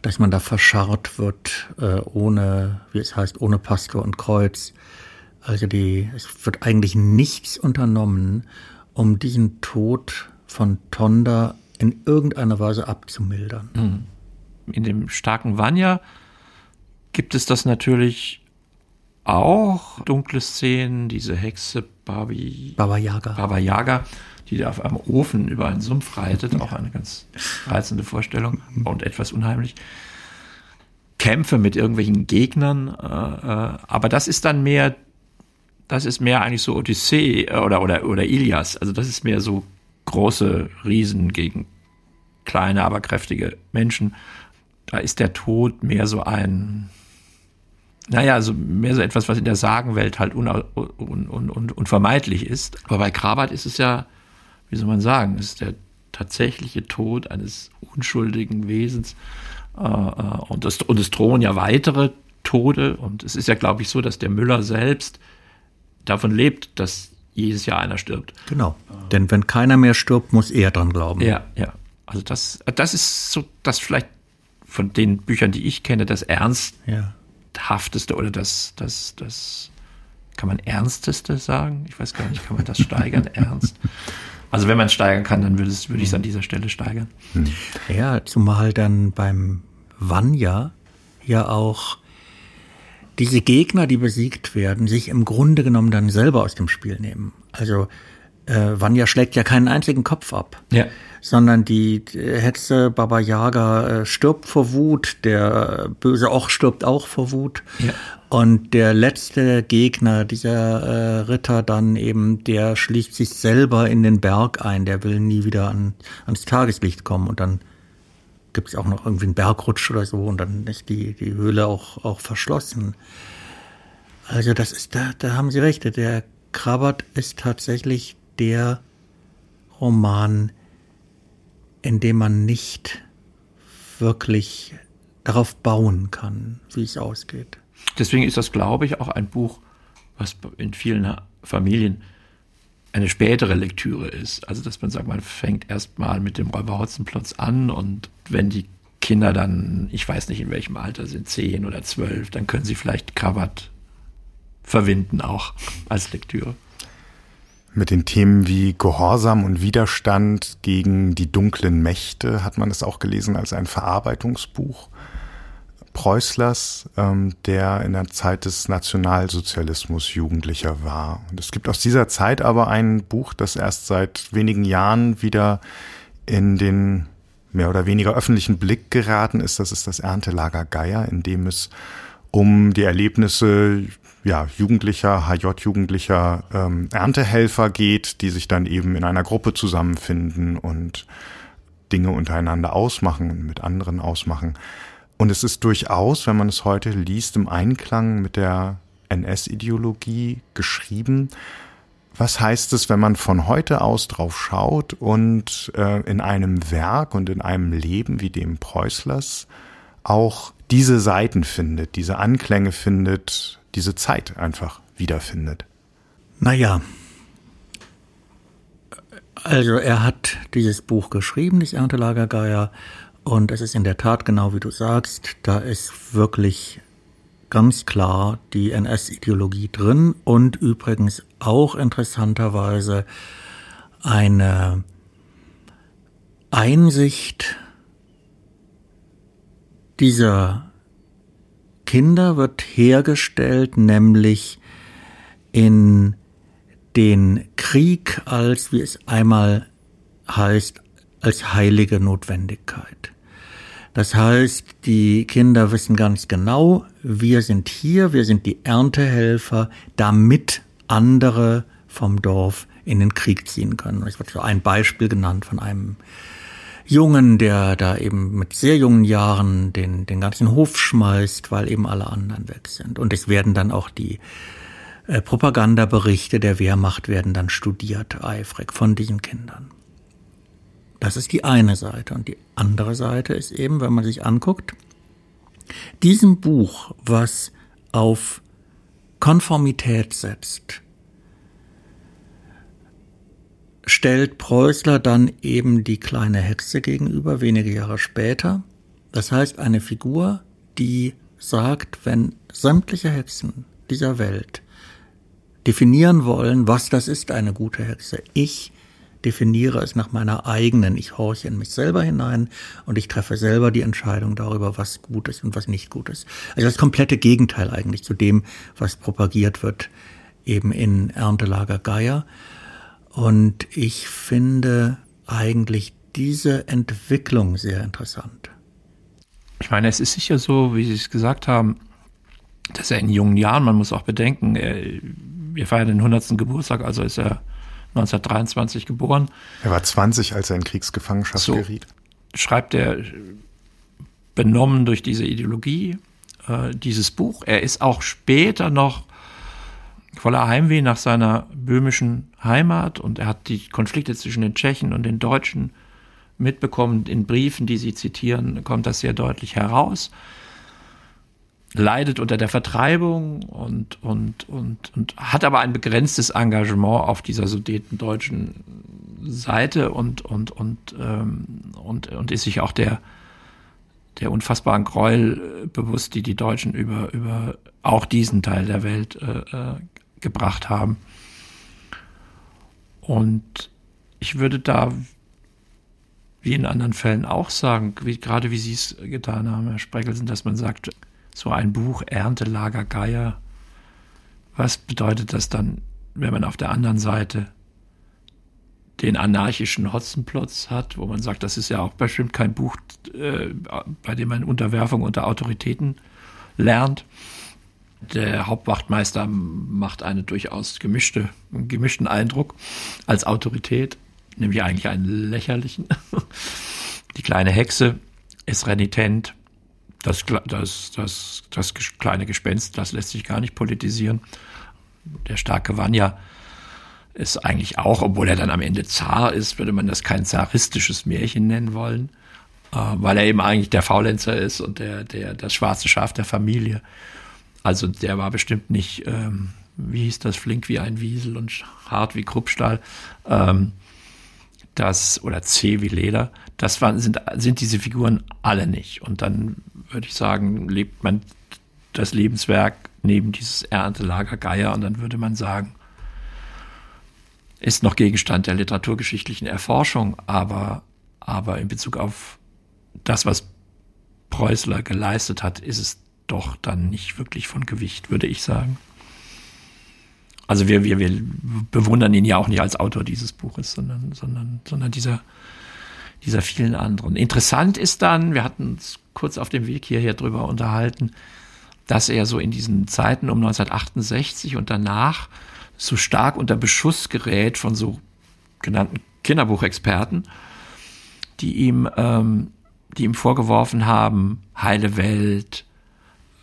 dass man da verscharrt wird, äh, ohne, wie es heißt, ohne Pastor und Kreuz. Also die, es wird eigentlich nichts unternommen, um diesen Tod von Tonda in irgendeiner Weise abzumildern. Mhm. In dem starken Vanya gibt es das natürlich auch, dunkle Szenen, diese Hexe Babi, Baba Yaga. Baba Yaga, die da auf einem Ofen über einen Sumpf reitet, auch eine ganz reizende Vorstellung und etwas unheimlich. Kämpfe mit irgendwelchen Gegnern, äh, äh, aber das ist dann mehr das ist mehr eigentlich so Odyssee äh, oder, oder, oder Ilias. Also das ist mehr so große Riesen gegen kleine, aber kräftige Menschen. Da ist der Tod mehr so ein, naja, also mehr so etwas, was in der Sagenwelt halt un, un, un, un, unvermeidlich ist. Aber bei Krabat ist es ja, wie soll man sagen, es ist der tatsächliche Tod eines unschuldigen Wesens. Äh, äh, und, es, und es drohen ja weitere Tode. Und es ist ja, glaube ich, so, dass der Müller selbst davon lebt, dass jedes Jahr einer stirbt. Genau. Denn wenn keiner mehr stirbt, muss er dran glauben. Ja, ja. Also das, das ist so das vielleicht von den Büchern, die ich kenne, das ernsthafteste ja. Oder das, das, das, kann man ernsteste sagen? Ich weiß gar nicht, kann man das steigern? [LAUGHS] Ernst? Also wenn man es steigern kann, dann würde, es, würde ich es an dieser Stelle steigern. Hm. Ja, zumal dann beim Vanya ja auch diese Gegner, die besiegt werden, sich im Grunde genommen dann selber aus dem Spiel nehmen. Also äh, Vanya schlägt ja keinen einzigen Kopf ab. Ja. Sondern die Hetze Baba Yaga äh, stirbt vor Wut, der böse Och stirbt auch vor Wut. Ja. Und der letzte Gegner, dieser äh, Ritter dann eben, der schließt sich selber in den Berg ein, der will nie wieder an, ans Tageslicht kommen und dann gibt es auch noch irgendwie einen Bergrutsch oder so und dann ist die, die Höhle auch, auch verschlossen. Also das ist, da, da haben Sie recht, der Krabbert ist tatsächlich der Roman, in dem man nicht wirklich darauf bauen kann, wie es ausgeht. Deswegen ist das, glaube ich, auch ein Buch, was in vielen Familien eine spätere Lektüre ist. Also, dass man sagt, man fängt erstmal mit dem Räuber Hotzenplotz an und wenn die Kinder dann, ich weiß nicht in welchem Alter sind, zehn oder zwölf, dann können sie vielleicht Krabat verwinden auch als Lektüre. Mit den Themen wie Gehorsam und Widerstand gegen die dunklen Mächte hat man es auch gelesen als ein Verarbeitungsbuch. Preußlers, ähm, der in der Zeit des Nationalsozialismus Jugendlicher war. Und es gibt aus dieser Zeit aber ein Buch, das erst seit wenigen Jahren wieder in den mehr oder weniger öffentlichen Blick geraten ist. Das ist das Erntelager Geier, in dem es um die Erlebnisse ja, Jugendlicher, HJ-Jugendlicher ähm, Erntehelfer geht, die sich dann eben in einer Gruppe zusammenfinden und Dinge untereinander ausmachen und mit anderen ausmachen. Und es ist durchaus, wenn man es heute liest, im Einklang mit der NS-Ideologie geschrieben. Was heißt es, wenn man von heute aus drauf schaut und äh, in einem Werk und in einem Leben wie dem Preußlers auch diese Seiten findet, diese Anklänge findet, diese Zeit einfach wiederfindet? Naja, also er hat dieses Buch geschrieben, das Erntelager Geier, und es ist in der Tat genau wie du sagst, da ist wirklich ganz klar die NS-Ideologie drin und übrigens auch interessanterweise eine Einsicht dieser Kinder wird hergestellt, nämlich in den Krieg als, wie es einmal heißt, als heilige Notwendigkeit. Das heißt, die Kinder wissen ganz genau, wir sind hier, wir sind die Erntehelfer, damit andere vom Dorf in den Krieg ziehen können. Es wird so ein Beispiel genannt von einem Jungen, der da eben mit sehr jungen Jahren den, den ganzen Hof schmeißt, weil eben alle anderen weg sind. Und es werden dann auch die äh, Propagandaberichte der Wehrmacht werden dann studiert, eifrig von diesen Kindern. Das ist die eine Seite. Und die andere Seite ist eben, wenn man sich anguckt, diesem Buch, was auf Konformität setzt, stellt Preußler dann eben die kleine Hexe gegenüber, wenige Jahre später. Das heißt, eine Figur, die sagt, wenn sämtliche Hexen dieser Welt definieren wollen, was das ist, eine gute Hexe, ich definiere es nach meiner eigenen. Ich horche in mich selber hinein und ich treffe selber die Entscheidung darüber, was gut ist und was nicht gut ist. Also das komplette Gegenteil eigentlich zu dem, was propagiert wird eben in Erntelager Geier. Und ich finde eigentlich diese Entwicklung sehr interessant. Ich meine, es ist sicher so, wie Sie es gesagt haben, dass er in jungen Jahren, man muss auch bedenken, wir feiern den 100. Geburtstag, also ist er 1923 geboren. Er war 20, als er in Kriegsgefangenschaft so, geriet. Schreibt er benommen durch diese Ideologie äh, dieses Buch. Er ist auch später noch voller Heimweh nach seiner böhmischen Heimat und er hat die Konflikte zwischen den Tschechen und den Deutschen mitbekommen. In Briefen, die Sie zitieren, kommt das sehr deutlich heraus leidet unter der Vertreibung und, und, und, und hat aber ein begrenztes Engagement auf dieser sudetendeutschen Seite und, und, und, ähm, und, und ist sich auch der, der unfassbaren Gräuel bewusst, die die Deutschen über, über auch diesen Teil der Welt äh, äh, gebracht haben. Und ich würde da, wie in anderen Fällen auch sagen, wie, gerade wie Sie es getan haben, Herr Spreckelsen, dass man sagt, so ein Buch Erntelager Geier. Was bedeutet das dann, wenn man auf der anderen Seite den anarchischen Hotzenplotz hat, wo man sagt, das ist ja auch bestimmt kein Buch, äh, bei dem man Unterwerfung unter Autoritäten lernt. Der Hauptwachtmeister macht einen durchaus gemischte, gemischten Eindruck als Autorität, nämlich eigentlich einen lächerlichen. [LAUGHS] Die kleine Hexe ist renitent, das, das, das, das kleine Gespenst, das lässt sich gar nicht politisieren. Der starke Vanya ist eigentlich auch, obwohl er dann am Ende Zar ist, würde man das kein zaristisches Märchen nennen wollen, äh, weil er eben eigentlich der Faulenzer ist und der, der, das schwarze Schaf der Familie. Also der war bestimmt nicht, ähm, wie hieß das, flink wie ein Wiesel und hart wie Kruppstahl. Ähm, das, oder zäh wie Leder, das waren, sind, sind diese Figuren alle nicht. Und dann würde ich sagen, lebt man das Lebenswerk neben dieses Erntelager Geier und dann würde man sagen, ist noch Gegenstand der literaturgeschichtlichen Erforschung, aber, aber in Bezug auf das, was Preußler geleistet hat, ist es doch dann nicht wirklich von Gewicht, würde ich sagen. Also wir, wir, wir bewundern ihn ja auch nicht als Autor dieses Buches, sondern, sondern, sondern dieser, dieser vielen anderen. Interessant ist dann, wir hatten uns kurz auf dem Weg hierher drüber unterhalten, dass er so in diesen Zeiten um 1968 und danach so stark unter Beschuss gerät von so genannten Kinderbuchexperten, die ihm, ähm, die ihm vorgeworfen haben, heile Welt,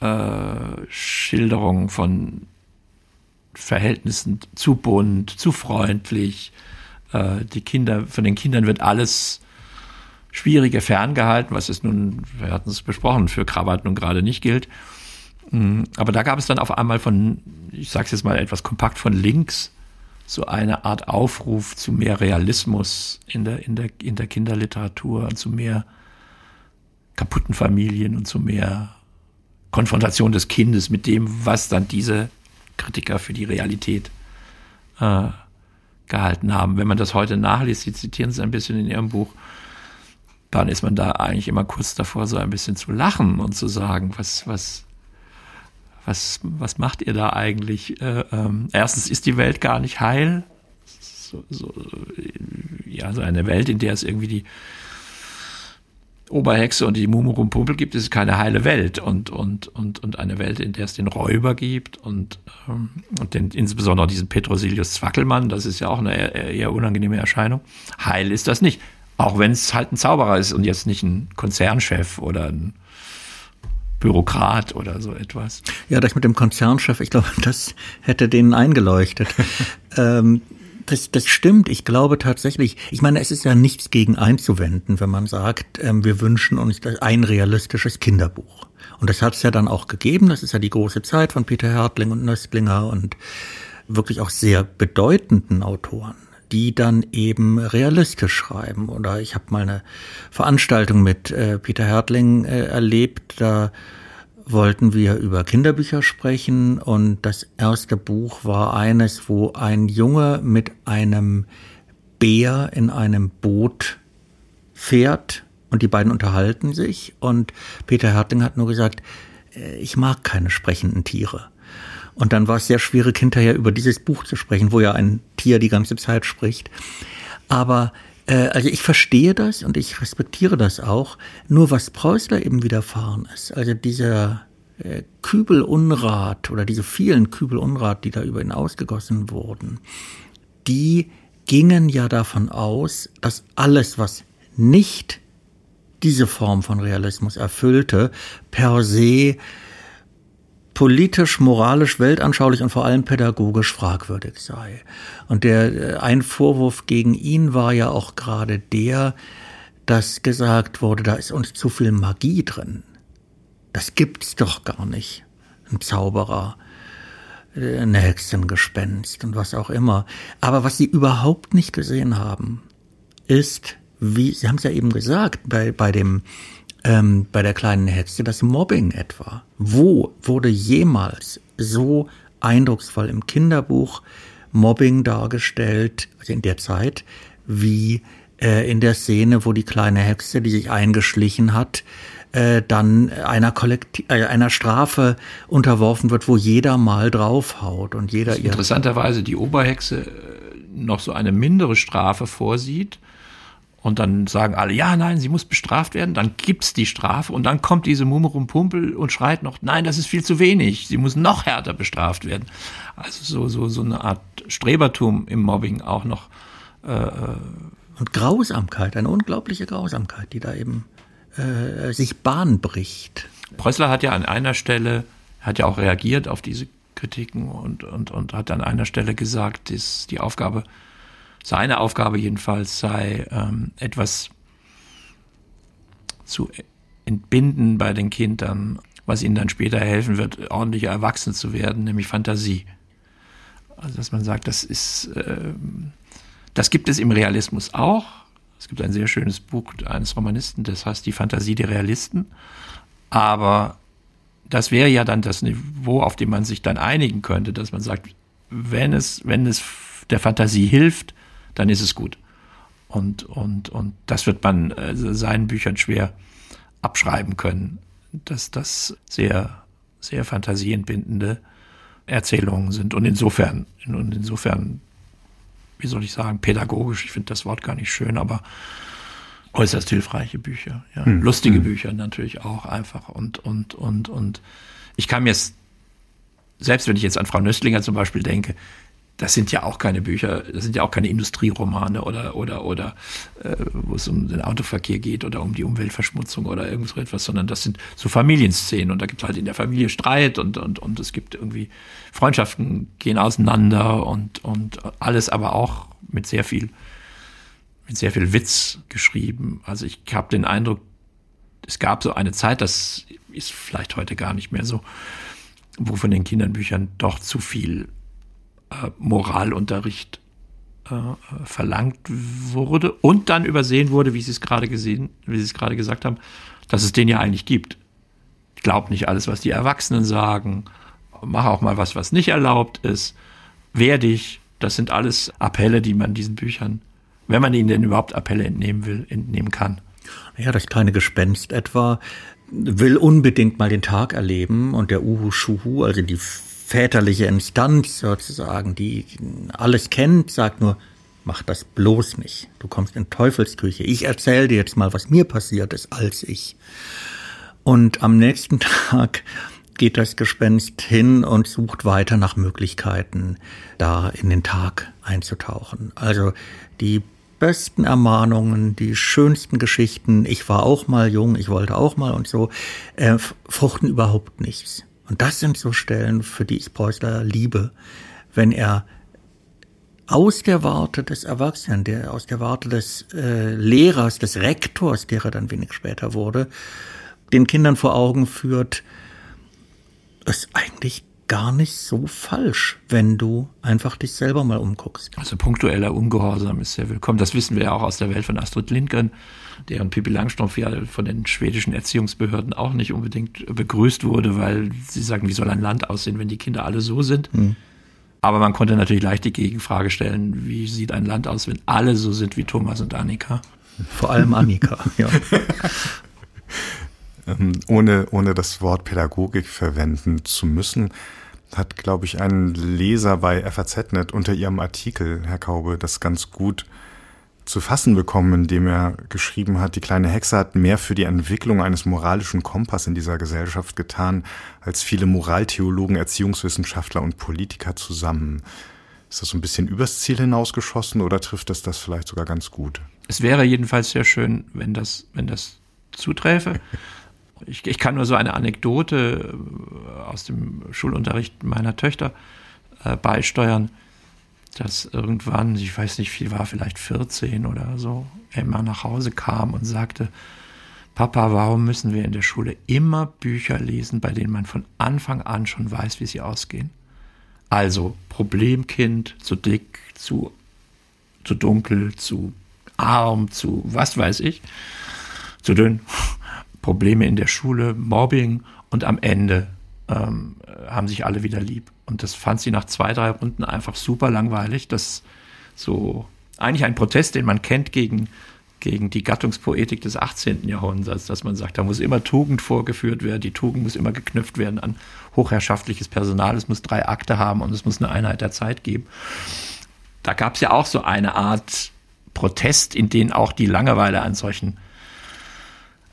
äh, Schilderungen von Verhältnissen zu bunt, zu freundlich. Äh, die Kinder, von den Kindern wird alles Schwierige ferngehalten, was es nun, wir hatten es besprochen, für Krawatt nun gerade nicht gilt. Mm, aber da gab es dann auf einmal von, ich sage es jetzt mal etwas kompakt, von links so eine Art Aufruf zu mehr Realismus in der, in der, in der Kinderliteratur und zu mehr kaputten Familien und zu mehr Konfrontation des Kindes mit dem, was dann diese Kritiker für die Realität äh, gehalten haben. Wenn man das heute nachliest, Sie zitieren es ein bisschen in Ihrem Buch, dann ist man da eigentlich immer kurz davor, so ein bisschen zu lachen und zu sagen, was, was, was, was macht ihr da eigentlich? Äh, ähm, erstens ist die Welt gar nicht heil. So, so, ja, so eine Welt, in der es irgendwie die Oberhexe und die Mumurumpumpe gibt, ist keine heile Welt und, und, und, und eine Welt, in der es den Räuber gibt und, ähm, und den, insbesondere diesen Petrosilius Zwackelmann, das ist ja auch eine eher, eher unangenehme Erscheinung. Heil ist das nicht. Auch wenn es halt ein Zauberer ist und jetzt nicht ein Konzernchef oder ein Bürokrat oder so etwas. Ja, das mit dem Konzernchef, ich glaube, das hätte denen eingeleuchtet. [LAUGHS] ähm, das, das stimmt. Ich glaube tatsächlich, ich meine, es ist ja nichts gegen einzuwenden, wenn man sagt, ähm, wir wünschen uns ein realistisches Kinderbuch. Und das hat es ja dann auch gegeben. Das ist ja die große Zeit von Peter Hertling und Nöstlinger und wirklich auch sehr bedeutenden Autoren die dann eben realistisch schreiben. Oder ich habe mal eine Veranstaltung mit äh, Peter Hertling äh, erlebt, da wollten wir über Kinderbücher sprechen und das erste Buch war eines, wo ein Junge mit einem Bär in einem Boot fährt und die beiden unterhalten sich und Peter Herting hat nur gesagt, äh, ich mag keine sprechenden Tiere. Und dann war es sehr schwierig, hinterher über dieses Buch zu sprechen, wo ja ein Tier die ganze Zeit spricht. Aber also ich verstehe das und ich respektiere das auch. Nur was Preußler eben widerfahren ist, also dieser äh, Kübelunrat oder diese vielen Kübelunrat, die da über ihn ausgegossen wurden, die gingen ja davon aus, dass alles, was nicht diese Form von Realismus erfüllte, per se politisch, moralisch, weltanschaulich und vor allem pädagogisch fragwürdig sei. Und der äh, ein Vorwurf gegen ihn war ja auch gerade der, dass gesagt wurde, da ist uns zu viel Magie drin. Das gibt's doch gar nicht. Ein Zauberer, äh, ein Hexengespenst und was auch immer. Aber was sie überhaupt nicht gesehen haben, ist, wie, Sie haben es ja eben gesagt, bei, bei dem ähm, bei der kleinen Hexe das Mobbing etwa. Wo wurde jemals so eindrucksvoll im Kinderbuch Mobbing dargestellt, also in der Zeit, wie äh, in der Szene, wo die kleine Hexe, die sich eingeschlichen hat, äh, dann einer, Kollektiv äh, einer Strafe unterworfen wird, wo jeder mal draufhaut und jeder ihr. Interessanterweise die Oberhexe noch so eine mindere Strafe vorsieht und dann sagen alle, ja, nein, sie muss bestraft werden. Dann gibt's die Strafe und dann kommt diese Mummerum-Pumpel und schreit noch, nein, das ist viel zu wenig. Sie muss noch härter bestraft werden. Also so, so, so eine Art Strebertum im Mobbing auch noch. Äh, äh, und Grausamkeit, eine unglaubliche Grausamkeit, die da eben äh, sich Bahn bricht. Preußler hat ja an einer Stelle, hat ja auch reagiert auf diese Kritiken und, und, und hat an einer Stelle gesagt, dass die Aufgabe seine Aufgabe jedenfalls sei, ähm, etwas zu entbinden bei den Kindern, was ihnen dann später helfen wird, ordentlich erwachsen zu werden, nämlich Fantasie. Also dass man sagt, das ist, äh, das gibt es im Realismus auch. Es gibt ein sehr schönes Buch eines Romanisten, das heißt Die Fantasie der Realisten. Aber das wäre ja dann das Niveau, auf dem man sich dann einigen könnte, dass man sagt, wenn es, wenn es der Fantasie hilft, dann ist es gut. Und, und, und das wird man äh, seinen Büchern schwer abschreiben können, dass das sehr, sehr fantasieentbindende Erzählungen sind. Und insofern, und insofern, wie soll ich sagen, pädagogisch, ich finde das Wort gar nicht schön, aber äußerst hilfreiche Bücher. Ja. Hm. Lustige hm. Bücher natürlich auch einfach. Und, und, und, und ich kann mir selbst wenn ich jetzt an Frau Nöstlinger zum Beispiel denke, das sind ja auch keine Bücher, das sind ja auch keine Industrieromane oder oder oder äh, wo es um den Autoverkehr geht oder um die Umweltverschmutzung oder irgend so etwas, sondern das sind so Familienszenen und da gibt es halt in der Familie Streit und und und es gibt irgendwie Freundschaften gehen auseinander und und alles aber auch mit sehr viel mit sehr viel Witz geschrieben. Also ich habe den Eindruck, es gab so eine Zeit, das ist vielleicht heute gar nicht mehr so, wo von den Kindernbüchern doch zu viel Moralunterricht äh, verlangt wurde und dann übersehen wurde, wie Sie es gerade gesehen, wie Sie es gerade gesagt haben, dass es den ja eigentlich gibt. glaub nicht alles, was die Erwachsenen sagen, mach auch mal was, was nicht erlaubt ist, wehr dich. Das sind alles Appelle, die man diesen Büchern, wenn man ihnen denn überhaupt Appelle entnehmen will, entnehmen kann. Ja, das kleine Gespenst etwa will unbedingt mal den Tag erleben und der Uhu Schuhu, also die väterliche Instanz sozusagen, die alles kennt, sagt nur, mach das bloß nicht. Du kommst in Teufelsküche. Ich erzähle dir jetzt mal, was mir passiert ist als ich. Und am nächsten [LAUGHS] Tag geht das Gespenst hin und sucht weiter nach Möglichkeiten, da in den Tag einzutauchen. Also die besten Ermahnungen, die schönsten Geschichten, ich war auch mal jung, ich wollte auch mal und so, äh, fruchten überhaupt nichts. Und das sind so Stellen, für die ich Preußler liebe, wenn er aus der Warte des Erwachsenen, der aus der Warte des äh, Lehrers, des Rektors, der er dann wenig später wurde, den Kindern vor Augen führt, ist eigentlich gar nicht so falsch, wenn du einfach dich selber mal umguckst. Also punktueller Ungehorsam ist sehr willkommen. Das wissen wir ja auch aus der Welt von Astrid Lindgren, deren Pippi Langstrumpf ja von den schwedischen Erziehungsbehörden auch nicht unbedingt begrüßt wurde, weil sie sagen, wie soll ein Land aussehen, wenn die Kinder alle so sind? Hm. Aber man konnte natürlich leicht die Gegenfrage stellen, wie sieht ein Land aus, wenn alle so sind wie Thomas und Annika? Vor allem Annika, [LAUGHS] ja. [LAUGHS] Ähm, ohne, ohne das Wort Pädagogik verwenden zu müssen, hat, glaube ich, ein Leser bei FAZ.net unter ihrem Artikel, Herr Kaube, das ganz gut zu fassen bekommen, indem er geschrieben hat, die kleine Hexe hat mehr für die Entwicklung eines moralischen Kompass in dieser Gesellschaft getan, als viele Moraltheologen, Erziehungswissenschaftler und Politiker zusammen. Ist das so ein bisschen übers Ziel hinausgeschossen oder trifft das das vielleicht sogar ganz gut? Es wäre jedenfalls sehr schön, wenn das, wenn das zuträfe. [LAUGHS] Ich, ich kann nur so eine Anekdote äh, aus dem Schulunterricht meiner Töchter äh, beisteuern, dass irgendwann, ich weiß nicht, viel war, vielleicht 14 oder so, Emma nach Hause kam und sagte, Papa, warum müssen wir in der Schule immer Bücher lesen, bei denen man von Anfang an schon weiß, wie sie ausgehen? Also Problemkind, zu dick, zu, zu dunkel, zu arm, zu was weiß ich, zu dünn. Probleme in der Schule, Mobbing und am Ende ähm, haben sich alle wieder lieb. Und das fand sie nach zwei, drei Runden einfach super langweilig. Das so eigentlich ein Protest, den man kennt gegen, gegen die Gattungspoetik des 18. Jahrhunderts, dass man sagt, da muss immer Tugend vorgeführt werden, die Tugend muss immer geknüpft werden an hochherrschaftliches Personal, es muss drei Akte haben und es muss eine Einheit der Zeit geben. Da gab es ja auch so eine Art Protest, in den auch die Langeweile an solchen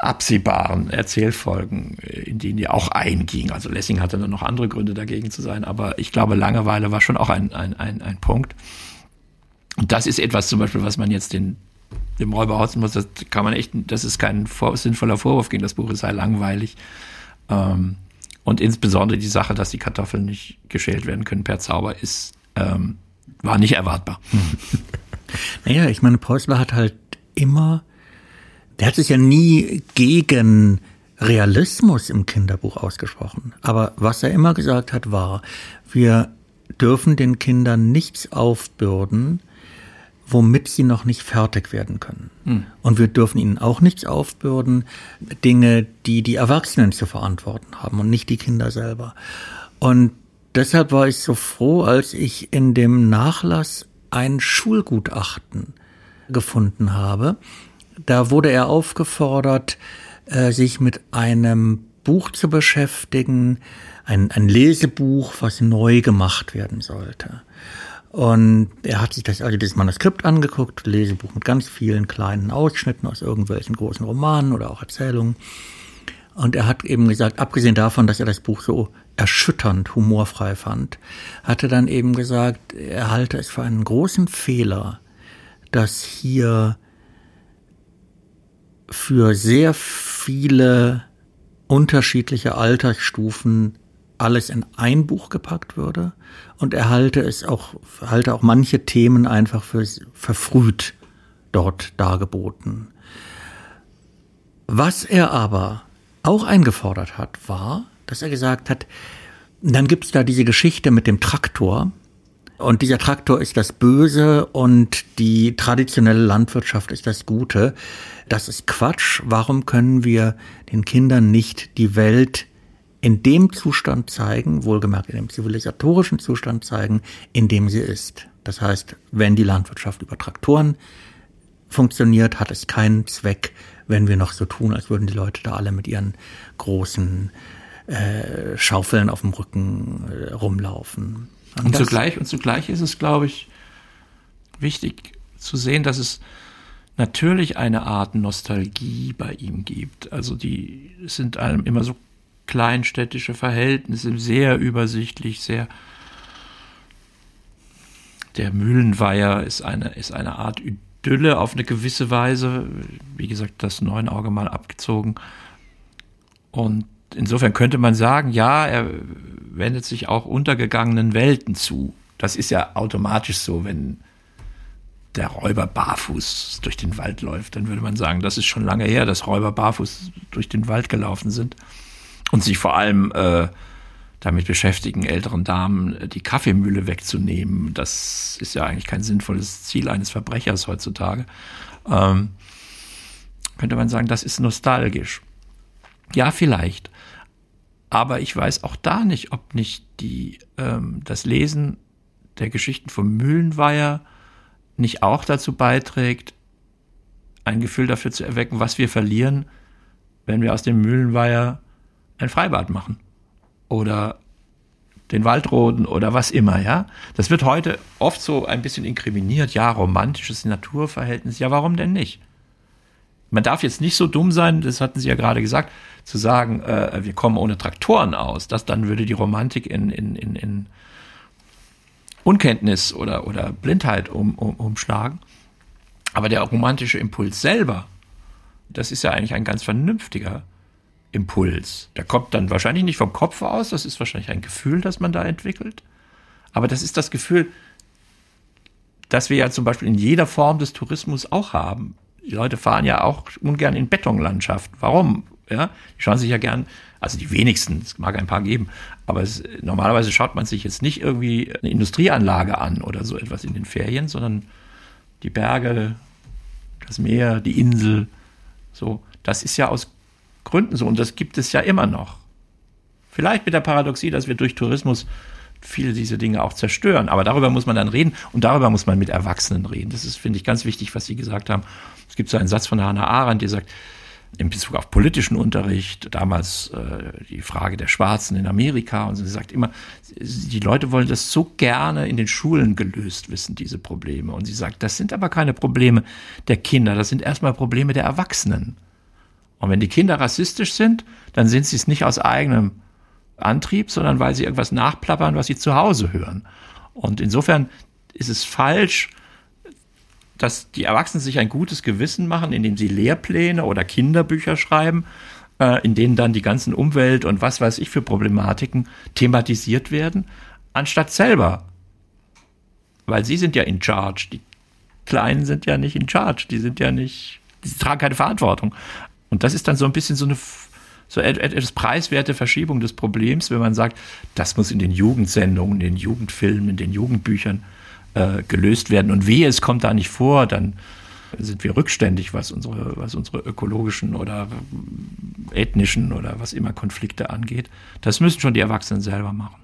absehbaren Erzählfolgen, in denen die auch einging. Also Lessing hatte dann noch andere Gründe dagegen zu sein, aber ich glaube, Langeweile war schon auch ein, ein, ein, ein Punkt. Und das ist etwas zum Beispiel, was man jetzt den, dem Räuber Hausen muss, das kann man echt, das ist kein vor, sinnvoller Vorwurf gegen das Buch, es sei langweilig. Ähm, und insbesondere die Sache, dass die Kartoffeln nicht geschält werden können per Zauber, ist, ähm, war nicht erwartbar. [LAUGHS] Naja, ich meine, Preußler hat halt immer der hat sich ja nie gegen Realismus im Kinderbuch ausgesprochen. Aber was er immer gesagt hat, war, wir dürfen den Kindern nichts aufbürden, womit sie noch nicht fertig werden können. Hm. Und wir dürfen ihnen auch nichts aufbürden, Dinge, die die Erwachsenen zu verantworten haben und nicht die Kinder selber. Und deshalb war ich so froh, als ich in dem Nachlass ein Schulgutachten gefunden habe, da wurde er aufgefordert, äh, sich mit einem Buch zu beschäftigen, ein, ein Lesebuch, was neu gemacht werden sollte. Und er hat sich das, also das Manuskript angeguckt, Lesebuch mit ganz vielen kleinen Ausschnitten aus irgendwelchen großen Romanen oder auch Erzählungen. Und er hat eben gesagt, abgesehen davon, dass er das Buch so erschütternd humorfrei fand, hat er dann eben gesagt, er halte es für einen großen Fehler, dass hier für sehr viele unterschiedliche Altersstufen alles in ein Buch gepackt würde und er halte es auch, halte auch manche Themen einfach für verfrüht dort dargeboten. Was er aber auch eingefordert hat, war, dass er gesagt hat, dann gibt's da diese Geschichte mit dem Traktor, und dieser Traktor ist das Böse und die traditionelle Landwirtschaft ist das Gute. Das ist Quatsch. Warum können wir den Kindern nicht die Welt in dem Zustand zeigen, wohlgemerkt in dem zivilisatorischen Zustand zeigen, in dem sie ist. Das heißt, wenn die Landwirtschaft über Traktoren funktioniert, hat es keinen Zweck, wenn wir noch so tun, als würden die Leute da alle mit ihren großen äh, Schaufeln auf dem Rücken äh, rumlaufen. Und, und zugleich, und zugleich ist es, glaube ich, wichtig zu sehen, dass es natürlich eine Art Nostalgie bei ihm gibt. Also die sind einem immer so kleinstädtische Verhältnisse, sehr übersichtlich, sehr der Mühlenweiher ist eine, ist eine Art Idylle auf eine gewisse Weise. Wie gesagt, das Neunauge mal abgezogen. Und insofern könnte man sagen, ja, er wendet sich auch untergegangenen Welten zu. Das ist ja automatisch so, wenn der Räuber barfuß durch den Wald läuft, dann würde man sagen, das ist schon lange her, dass Räuber barfuß durch den Wald gelaufen sind und sich vor allem äh, damit beschäftigen, älteren Damen äh, die Kaffeemühle wegzunehmen. Das ist ja eigentlich kein sinnvolles Ziel eines Verbrechers heutzutage. Ähm, könnte man sagen, das ist nostalgisch. Ja, vielleicht. Aber ich weiß auch da nicht, ob nicht die, ähm, das Lesen der Geschichten vom Mühlenweiher nicht auch dazu beiträgt, ein Gefühl dafür zu erwecken, was wir verlieren, wenn wir aus dem Mühlenweiher ein Freibad machen oder den Waldroden oder was immer, ja. Das wird heute oft so ein bisschen inkriminiert. Ja, romantisches Naturverhältnis. Ja, warum denn nicht? Man darf jetzt nicht so dumm sein, das hatten Sie ja gerade gesagt, zu sagen, äh, wir kommen ohne Traktoren aus. Das dann würde die Romantik in, in, in, in Unkenntnis oder, oder Blindheit um, um, umschlagen. Aber der romantische Impuls selber, das ist ja eigentlich ein ganz vernünftiger Impuls. Der kommt dann wahrscheinlich nicht vom Kopf aus, das ist wahrscheinlich ein Gefühl, das man da entwickelt. Aber das ist das Gefühl, das wir ja zum Beispiel in jeder Form des Tourismus auch haben. Die Leute fahren ja auch ungern in Betonlandschaften. Warum? Ja, die schauen sich ja gern, also die wenigsten, es mag ein paar geben, aber es, normalerweise schaut man sich jetzt nicht irgendwie eine Industrieanlage an oder so etwas in den Ferien, sondern die Berge, das Meer, die Insel, so. Das ist ja aus Gründen so und das gibt es ja immer noch. Vielleicht mit der Paradoxie, dass wir durch Tourismus viele diese Dinge auch zerstören. Aber darüber muss man dann reden und darüber muss man mit Erwachsenen reden. Das ist, finde ich, ganz wichtig, was Sie gesagt haben. Es gibt so einen Satz von Hannah Arendt, die sagt, in Bezug auf politischen Unterricht, damals äh, die Frage der Schwarzen in Amerika. Und sie sagt immer, die Leute wollen das so gerne in den Schulen gelöst wissen, diese Probleme. Und sie sagt, das sind aber keine Probleme der Kinder, das sind erstmal Probleme der Erwachsenen. Und wenn die Kinder rassistisch sind, dann sind sie es nicht aus eigenem Antrieb, sondern weil sie irgendwas nachplappern, was sie zu Hause hören. Und insofern ist es falsch, dass die Erwachsenen sich ein gutes Gewissen machen, indem sie Lehrpläne oder Kinderbücher schreiben, äh, in denen dann die ganzen Umwelt und was weiß ich für Problematiken thematisiert werden, anstatt selber. Weil sie sind ja in charge. Die Kleinen sind ja nicht in charge. Die sind ja nicht, die tragen keine Verantwortung. Und das ist dann so ein bisschen so eine so etwas preiswerte Verschiebung des Problems, wenn man sagt, das muss in den Jugendsendungen, in den Jugendfilmen, in den Jugendbüchern äh, gelöst werden. Und wehe, es kommt da nicht vor, dann sind wir rückständig, was unsere, was unsere ökologischen oder ethnischen oder was immer Konflikte angeht. Das müssen schon die Erwachsenen selber machen.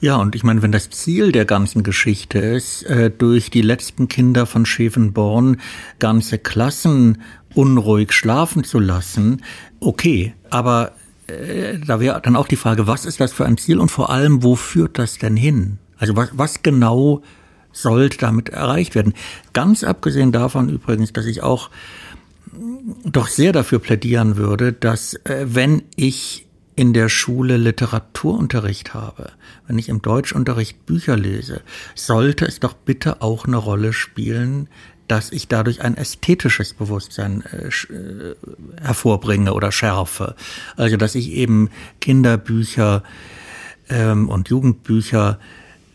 Ja, und ich meine, wenn das Ziel der ganzen Geschichte ist, äh, durch die letzten Kinder von Schäfenborn ganze Klassen unruhig schlafen zu lassen, okay, aber äh, da wäre dann auch die Frage, was ist das für ein Ziel und vor allem, wo führt das denn hin? Also was, was genau sollte damit erreicht werden? Ganz abgesehen davon übrigens, dass ich auch doch sehr dafür plädieren würde, dass äh, wenn ich in der Schule Literaturunterricht habe, wenn ich im Deutschunterricht Bücher lese, sollte es doch bitte auch eine Rolle spielen, dass ich dadurch ein ästhetisches Bewusstsein äh, äh, hervorbringe oder schärfe. Also dass ich eben Kinderbücher ähm, und Jugendbücher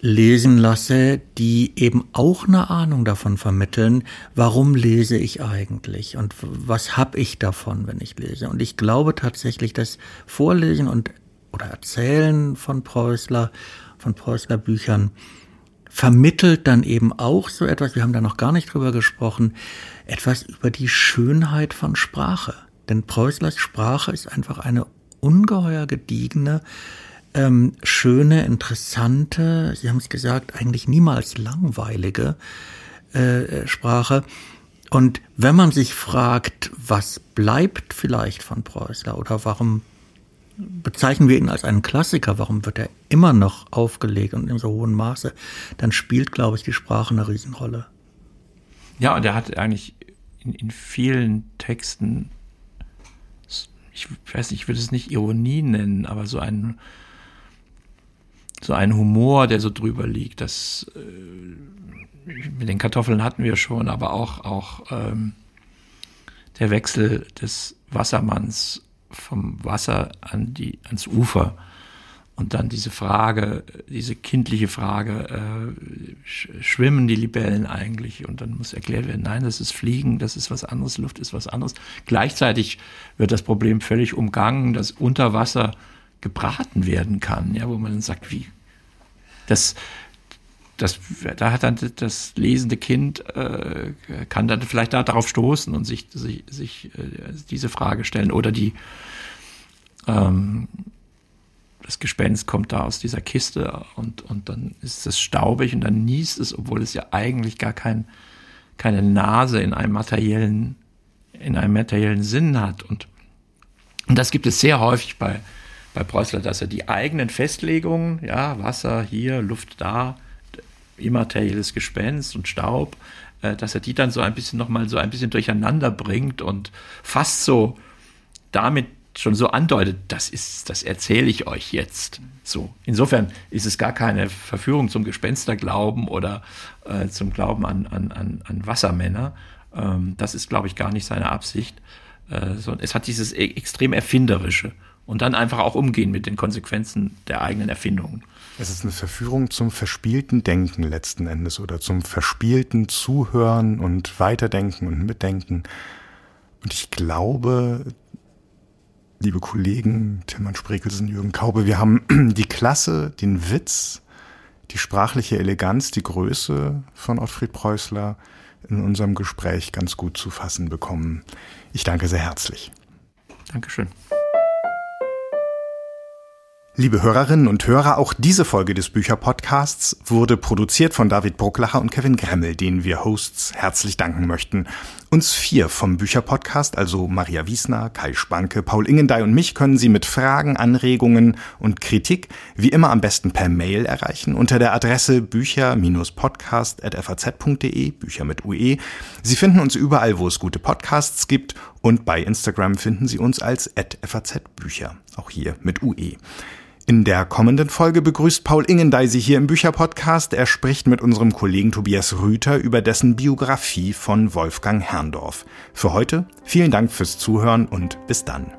lesen lasse, die eben auch eine Ahnung davon vermitteln, warum lese ich eigentlich und was habe ich davon, wenn ich lese. Und ich glaube tatsächlich, dass Vorlesen und oder Erzählen von Preußler, von Preußler Büchern vermittelt dann eben auch so etwas, wir haben da noch gar nicht drüber gesprochen, etwas über die Schönheit von Sprache. Denn Preußlers Sprache ist einfach eine ungeheuer gediegene, ähm, schöne, interessante, Sie haben es gesagt, eigentlich niemals langweilige äh, Sprache. Und wenn man sich fragt, was bleibt vielleicht von Preußler oder warum bezeichnen wir ihn als einen Klassiker, warum wird er immer noch aufgelegt und in so hohem Maße, dann spielt, glaube ich, die Sprache eine Riesenrolle. Ja, und er hat eigentlich in, in vielen Texten, ich weiß nicht, ich würde es nicht Ironie nennen, aber so ein so ein Humor, der so drüber liegt. Das äh, mit den Kartoffeln hatten wir schon, aber auch auch ähm, der Wechsel des Wassermanns vom Wasser an die ans Ufer und dann diese Frage, diese kindliche Frage, äh, schwimmen die Libellen eigentlich? Und dann muss erklärt werden, nein, das ist Fliegen, das ist was anderes, Luft ist was anderes. Gleichzeitig wird das Problem völlig umgangen, dass unter Wasser gebraten werden kann, ja, wo man dann sagt, wie, das, das, da hat dann das lesende Kind äh, kann dann vielleicht da darauf stoßen und sich, sich, sich äh, diese Frage stellen oder die ähm, das Gespenst kommt da aus dieser Kiste und, und dann ist es staubig und dann niest es, obwohl es ja eigentlich gar kein, keine Nase in einem materiellen, in einem materiellen Sinn hat. Und, und das gibt es sehr häufig bei, bei Preußler, dass er die eigenen Festlegungen, ja, Wasser hier, Luft da, immaterielles Gespenst und Staub, äh, dass er die dann so ein bisschen nochmal so ein bisschen durcheinander bringt und fast so damit schon so andeutet, das ist, das erzähle ich euch jetzt. So. Insofern ist es gar keine Verführung zum Gespensterglauben oder äh, zum Glauben an, an, an, an Wassermänner. Ähm, das ist, glaube ich, gar nicht seine Absicht. Äh, sondern es hat dieses e extrem Erfinderische und dann einfach auch umgehen mit den Konsequenzen der eigenen Erfindungen. Es ist eine Verführung zum verspielten Denken letzten Endes oder zum verspielten Zuhören und Weiterdenken und Mitdenken. Und ich glaube, liebe Kollegen Tilman Sprekelsen, Jürgen Kaube, wir haben [CLEARS THROAT] die Klasse, den Witz, die sprachliche Eleganz, die Größe von Ottfried Preußler in unserem Gespräch ganz gut zu fassen bekommen. Ich danke sehr herzlich. Dankeschön. Liebe Hörerinnen und Hörer, auch diese Folge des Bücherpodcasts wurde produziert von David Brucklacher und Kevin Gremmel, denen wir Hosts herzlich danken möchten. Uns vier vom Bücherpodcast, also Maria Wiesner, Kai Spanke, Paul Ingendey und mich, können Sie mit Fragen, Anregungen und Kritik wie immer am besten per Mail erreichen unter der Adresse bücher-podcast.faz.de, Bücher mit UE. Sie finden uns überall, wo es gute Podcasts gibt und bei Instagram finden Sie uns als @faz-bücher, auch hier mit UE. In der kommenden Folge begrüßt Paul Ingendey Sie hier im Bücherpodcast. Er spricht mit unserem Kollegen Tobias Rüther über dessen Biografie von Wolfgang Herrndorf. Für heute vielen Dank fürs Zuhören und bis dann.